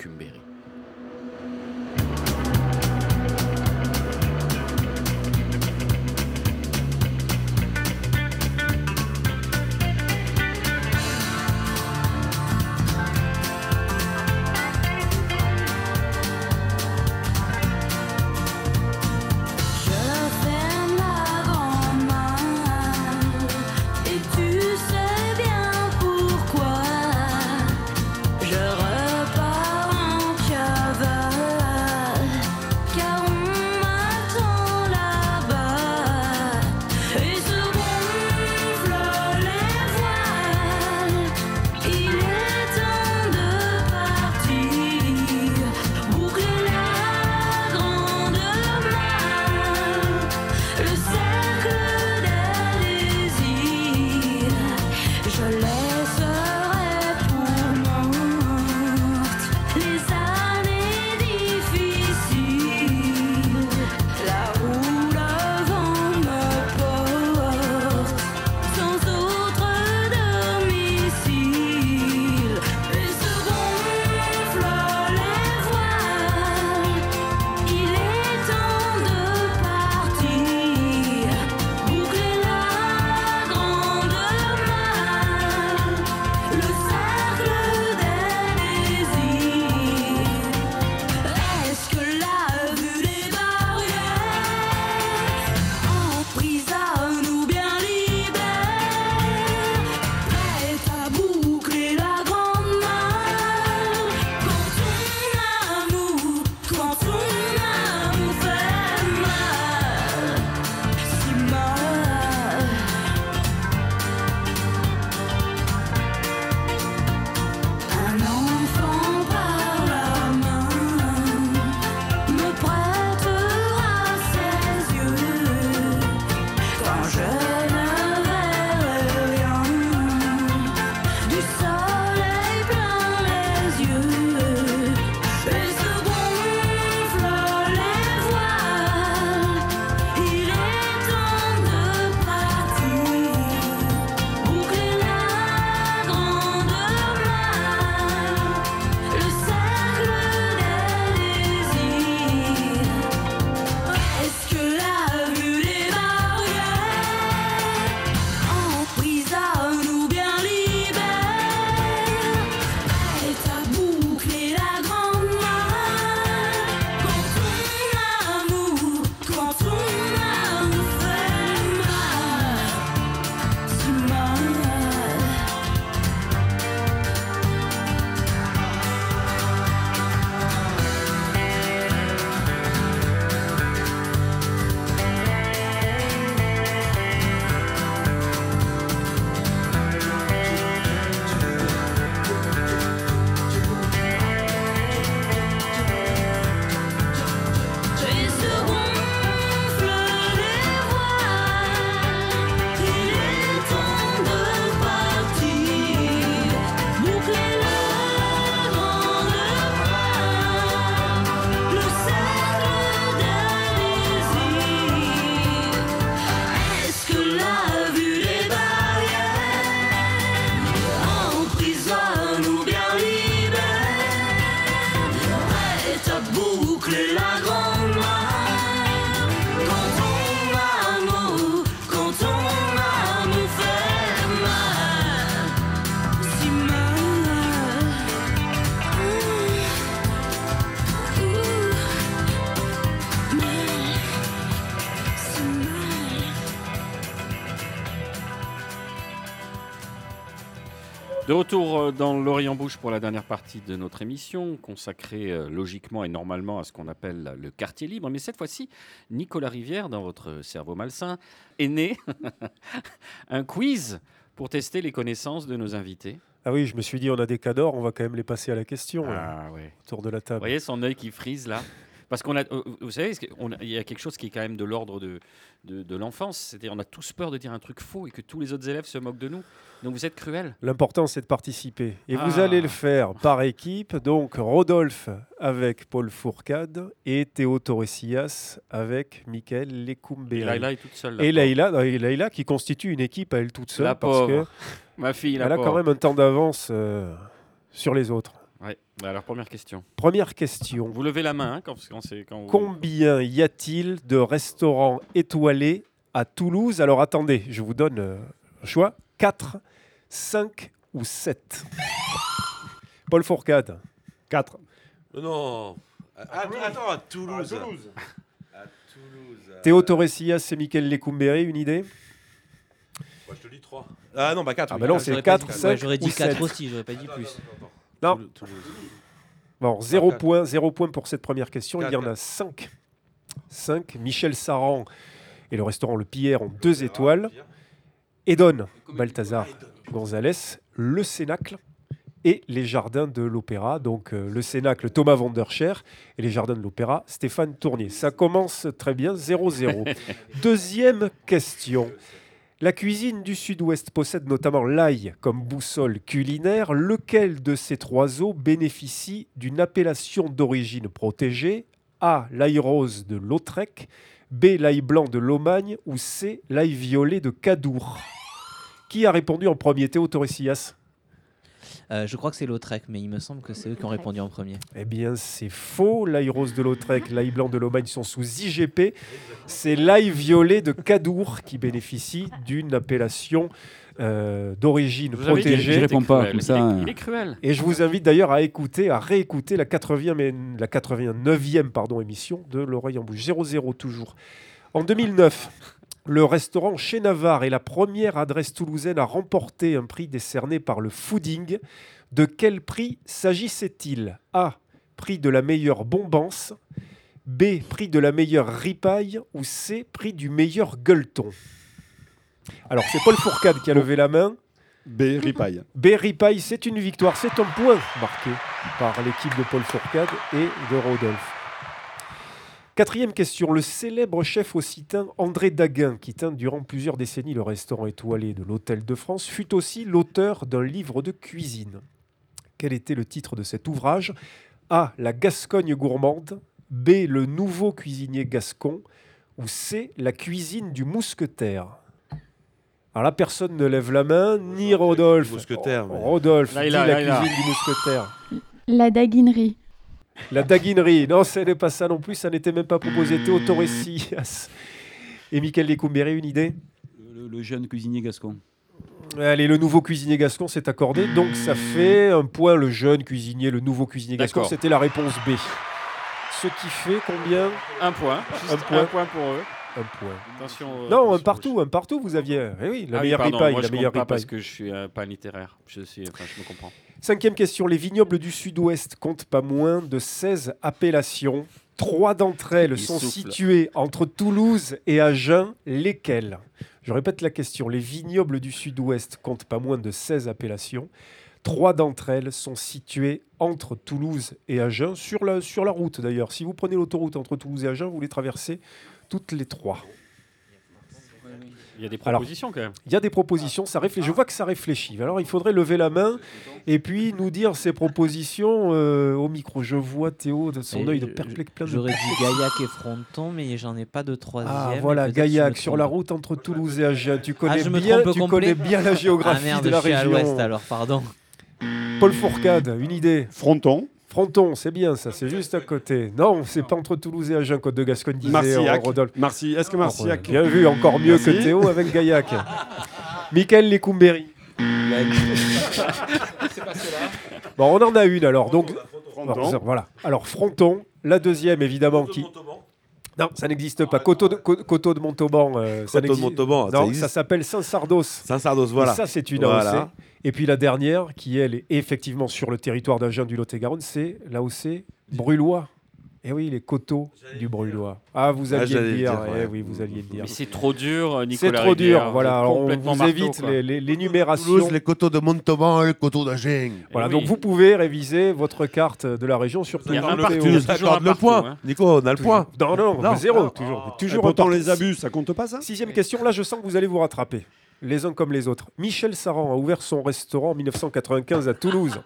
Retour euh, dans l'Orient Bouche pour la dernière partie de notre émission, consacrée euh, logiquement et normalement à ce qu'on appelle le quartier libre. Mais cette fois-ci, Nicolas Rivière, dans votre cerveau malsain, est né un quiz pour tester les connaissances de nos invités. Ah oui, je me suis dit, on a des cas d'or, on va quand même les passer à la question là, Ah ouais. autour de la Vous table. voyez son œil qui frise là Parce qu'on a, euh, vous savez, il y a quelque chose qui est quand même de l'ordre de, de, de l'enfance. C'est-à-dire, on a tous peur de dire un truc faux et que tous les autres élèves se moquent de nous. Donc vous êtes cruel. L'important, c'est de participer. Et vous Ah. allez le faire par équipe. Donc, Rodolphe avec Paul Fourcade et Théo Torresillas avec Mickaël Et Lecumberi. Laïla est toute seule. Et. Laïla, non, et Laïla qui constitue une équipe à elle toute seule La parce pauvre. que Ma fille, la elle a quand même un temps d'avance euh, sur les autres. Alors, première question. Première question. Vous levez la main hein, quand, quand c'est quand vous- Combien y a-t-il de restaurants étoilés à Toulouse? Alors attendez, je vous donne euh, un choix 4, 5 ou 7 Paul Fourcade. 4. Non. Ah, attends, à Toulouse. À Toulouse. euh, Théo Torresillas et Michael Lecumberi, une idée? Moi, je te dis 3. Ah non, bah 4. Ah bah non, c'est J'aurais pas 4, dit- 5 ouais, J'aurais dit ou 4 7. aussi, j'aurais pas dit plus. Non. Toulouse. Bon, 0 quatre. point, zéro point pour cette première question. Il y en a Quatre. 5. 5. Michel Saran et le restaurant Le Pierre ont 2 étoiles. Edon, Balthazar Gonzalez, Le Cénacle et les Jardins de l'Opéra. Donc euh, le Cénacle, Thomas Vanderscher et les Jardins de l'Opéra, Stéphane Tournier. Ça commence très bien, 0-0. Deuxième question. La cuisine du Sud-Ouest possède notamment l'ail comme boussole culinaire. Lequel de ces trois eaux bénéficie d'une appellation d'origine protégée? A. L'ail rose de Lautrec, B. L'ail blanc de Lomagne ou C. L'ail violet de Cadour? Qui a répondu en premier? Théo Torresillas Euh, je crois que c'est Lautrec, mais il me semble que c'est eux qui ont répondu en premier. Eh bien, c'est faux. L'ail rose de Lautrec, l'ail blanc de Lomagne sont sous IGP. C'est l'ail violet de Cadour qui bénéficie d'une appellation euh, d'origine protégée. je réponds pas, cruel. comme Il ça, est- euh. Il est cruel. Et je vous invite d'ailleurs à écouter, à réécouter la 80e, et- la 89e pardon, émission de L'Oreille en Bouche. 0-0 toujours. En 2009, le restaurant Chez Navarre est la première adresse toulousaine à remporter un prix décerné par le Fooding. De quel prix s'agissait-il? A. Prix de la meilleure bombance. B. Prix de la meilleure ripaille. Ou C. Prix du meilleur gueuleton. Alors, c'est Paul Fourcade qui a levé la main. B. Ripaille. B. Ripaille, c'est une victoire. C'est un point marqué par l'équipe de Paul Fourcade et de Rodolphe. Quatrième question. Le célèbre chef occitan André Daguin, qui tint durant plusieurs décennies le restaurant étoilé de l'Hôtel de France, fut aussi l'auteur d'un livre de cuisine. Quel était le titre de cet ouvrage? A. La Gascogne gourmande. B. Le nouveau cuisinier gascon. Ou C. La cuisine du mousquetaire. Alors là, personne ne lève la main, ni Rodolphe. Mousquetaire, mais- Rodolphe, dit la cuisine du mousquetaire. La daguinerie. La daguinerie. Non, ce n'est pas ça non plus. Ça n'était même pas proposé. Théo Torresillas. Et Michael Lecumberi, une idée? Le, le jeune cuisinier gascon. Allez, le nouveau cuisinier gascon s'est accordé. Donc ça fait un point. Le jeune cuisinier, le nouveau cuisinier gascon, c'était la réponse B. Ce qui fait combien? Un point. Juste Un point. un point pour eux. Un point. Attention. euh, Non, un partout, un partout, vous aviez. Eh oui, la Ah oui, meilleure pardon, ripaille. moi, La je meilleure pas parce que je suis euh, pas littéraire. Je, suis, enfin, je me comprends. Cinquième question. Les vignobles du Sud-Ouest comptent pas moins de 16 appellations. Trois d'entre elles Il sont souffle. situées entre Toulouse et Agen. Lesquelles? Je répète la question. Les vignobles du Sud-Ouest comptent pas moins de 16 appellations. Trois d'entre elles sont situées entre Toulouse et Agen, sur la, sur la route d'ailleurs. Si vous prenez l'autoroute entre Toulouse et Agen, vous les traversez toutes les trois. Il y a des Alors, propositions quand même. Il y a des propositions, ça réfléchit. Je vois que ça réfléchit. Alors il faudrait lever la main et puis nous dire ces propositions euh, au micro. Je vois Théo de son œil de perplexe plein de J'aurais dit Gaillac et Fronton, mais j'en ai pas de troisième. Ah voilà, Gaillac sur la route entre Toulouse et Agen. Tu connais Ah, bien, tu connais bien la géographie ah merde, de la je suis à région. l'ouest alors, pardon. Paul Fourcade, une idée. Fronton. Fronton, c'est bien ça, c'est juste à côté. Non, c'est pas entre Toulouse et Agen, Côte de Gascogne, disait Marcillac. Rodolphe. Marcy, est-ce que Marcillac Bien vu, encore mieux que Merci. Théo avec Gaillac. Michael Lecumberi. Bon, on en a une alors. Donc, Fronton. voilà. Alors, Fronton, la deuxième évidemment qui. Non, ça n'existe pas. Coteau de, Co- Coteau de Montauban. euh, ça Coteau de n'existe- Montauban, ça Non, ça s'appelle Saint-Sardos. Saint-Sardos, voilà. Et ça, c'est une Voilà. AOC. Et puis la dernière, qui elle est effectivement sur le territoire d'Agen du Lot-et-Garonne, c'est l'AOC Brulois. Et oui, les coteaux du Brulois. Ah, vous Ah, alliez le dire. dire, ouais. Eh oui, vous alliez le dire. Mais c'est trop dur, Nicolas. C'est trop Rivière. dur. Voilà, alors on vous marteau, évite les- les-. Toulouse, les coteaux de Montauban et les coteaux d'Agen. Voilà, Eh donc oui. vous pouvez réviser votre carte de la région sur Il y a tout un le partout. Le partout, point. hein. Nico, on a le point. Non, non, Non. zéro. Non. Toujours, Et toujours pourtant, un les abus, ça compte pas ça Sixième question, là je sens que vous allez vous rattraper, les uns comme les autres. Michel Saran a ouvert son restaurant en 1995 à Toulouse.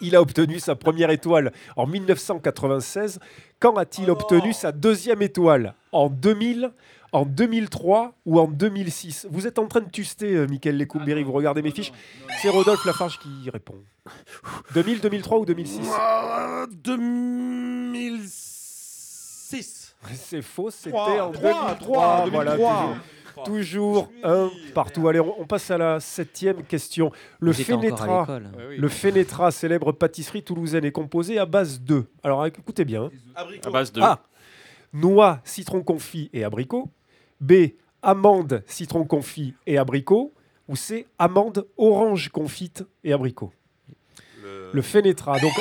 Il a obtenu sa première étoile en 1996. Quand a-t-il obtenu sa deuxième étoile? En 2000 en 2003 ou en 2006 Vous êtes en train de tuster, euh, Michael vous regardez mes fiches. C'est Rodolphe Lafarge qui répond. 2000, 2003 ou 2006 Euh, 2006. C'est faux, c'était en trois, 2003. trois, voilà, 2003. toujours, toujours un partout. Allez, on, on passe à la septième question. Le Fénétra, le Fénétra, célèbre pâtisserie toulousaine, est composé à base de. Alors écoutez bien. hein. À base de. A. Noix, citron confit et abricot. B. Amande, citron confit et abricot. Ou C. Amande, orange confite et abricot. Le Fénétra. Donc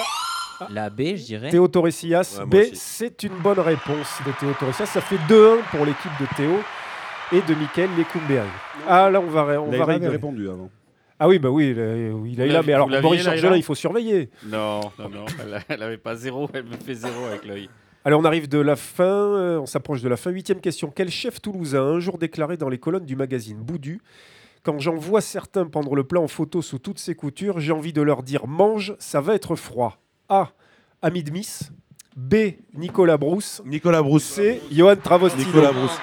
La B, je dirais. Théo Torresillas. Ouais, B, c'est une bonne réponse de Théo Torresillas. Ça fait 2-1 pour l'équipe de Théo et de Michael Lecumberi. Ah là, on va, on Là, va il avait répondu avant. Ah oui, bah oui, il a, il a- il a- Vous mais alors Boris là il faut surveiller. Non, non, non. Elle, elle avait pas zéro. Elle me fait zéro avec l'œil. Allez, on arrive de la fin, euh, on s'approche de la fin. Huitième question. Quel chef toulousain a un jour déclaré dans les colonnes du magazine Boudu Quand j'en vois certains prendre le plat en photo sous toutes ses coutures, j'ai envie de leur dire mange, ça va être froid. A. Hamid Miss. B. Nicolas Brousse. Nicolas Brousse. C. Johan Travostino. Nicolas Brousse.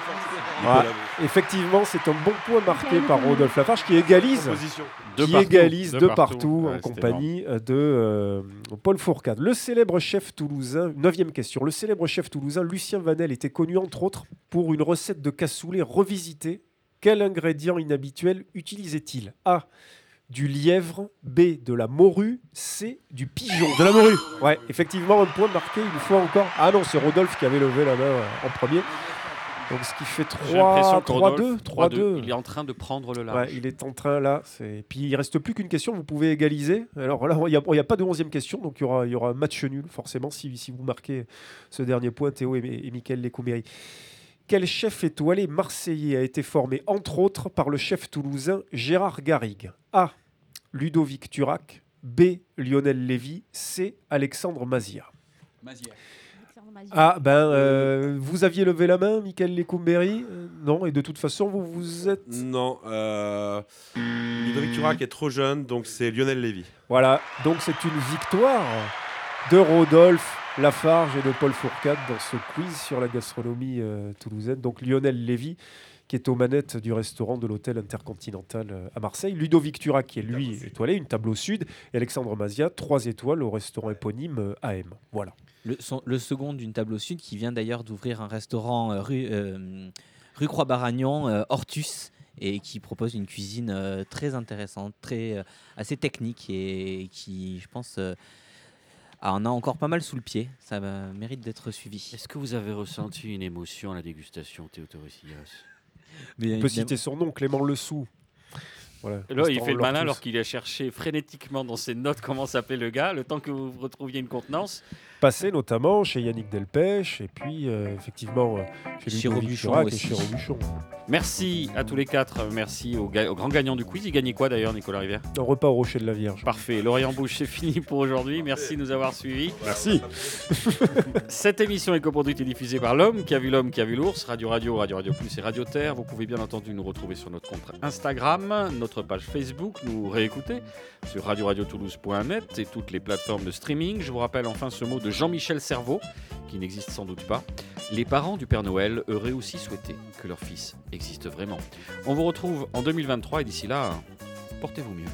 Effectivement, c'est un bon point marqué par Rodolphe Lafarge qui égalise, De qui partout, égalise de de partout. partout, Ouais, en compagnie de euh, Paul Fourcade. Le célèbre chef toulousain, neuvième question, le célèbre chef toulousain Lucien Vanel était connu entre autres pour une recette de cassoulet revisitée. Quel ingrédient inhabituel utilisait-il? A. Du lièvre, B. De la morue, C. Du pigeon. De la morue. Ouais, effectivement, un point marqué une fois encore. Ah non, c'est Rodolphe qui avait levé la main euh, en premier. Donc ce qui fait J'ai l'impression 3 que 3-2. Rodolphe, 3-2. Il est en train de prendre le large. Ouais, il est en train là. c'est- Puis il reste plus qu'une question. Vous pouvez égaliser. Alors là, il n'y a, pas de 11e question. Donc il y aura, il y aura un match nul, forcément, si, si vous marquez ce dernier point, Théo et, et Mickaël Lécouméry. Quel chef étoilé marseillais a été formé, entre autres, par le chef toulousain Gérard Garrigue? A. Ludovic Turac. B. Lionel Lévy. C. Alexandre Mazia. Ah, ben, euh, vous aviez levé la main, Michael Lécoumberry Euh, Non, et de toute façon, vous vous êtes. Non. Euh... Ludovic Turac est trop jeune, donc c'est Lionel Lévy. Voilà, donc c'est une victoire de Rodolphe Lafarge et de Paul Fourcade dans ce quiz sur la gastronomie euh, toulousaine. Donc Lionel Lévy, qui est aux manettes du restaurant de l'hôtel intercontinental euh, à Marseille. Ludovic Turac, qui est lui étoilé, une table au sud. Et Alexandre Mazia, trois étoiles au restaurant éponyme euh, AM. Voilà. Le, son- le second d'une table au sud qui vient d'ailleurs d'ouvrir un restaurant euh, rue, euh, rue Croix-Baragnon, euh, Hortus, et qui propose une cuisine euh, très intéressante, très, euh, assez technique et qui, je pense, euh, en a encore pas mal sous le pied. Ça euh, mérite d'être suivi. Est-ce que vous avez ressenti une émotion à la dégustation, Théo Torresillas Mais On peut citer son nom, Clément Lessou. Voilà, Là, il fait le malin L'Ortus. alors qu'il a cherché frénétiquement dans ses notes comment s'appelait le gars, le temps que vous retrouviez une contenance. passé notamment chez Yannick Delpech et puis euh, effectivement euh, chez, Robuchon Turac et chez Robuchon. Merci à tous les quatre. Merci au, ga- au grand gagnant du quiz. Il gagnait quoi d'ailleurs, Nicolas Rivière Un repas au rocher de la Vierge. Parfait. L'Orient Bouche, c'est fini pour aujourd'hui. Merci de nous avoir suivis. Merci. Cette émission est coproduite et diffusée par l'homme qui a vu l'homme qui a vu l'ours, Radio Radio, Radio Radio Plus et Radio Terre. Vous pouvez bien entendu nous retrouver sur notre compte Instagram, notre page Facebook, nous réécouter sur radioradiotoulouse.net et toutes les plateformes de streaming. Je vous rappelle enfin ce mot de Jean-Michel Cerveau, qui n'existe sans doute pas. Les parents du Père Noël auraient aussi souhaité que leur fils existe vraiment. On vous retrouve en 2023 et d'ici là, portez-vous mieux.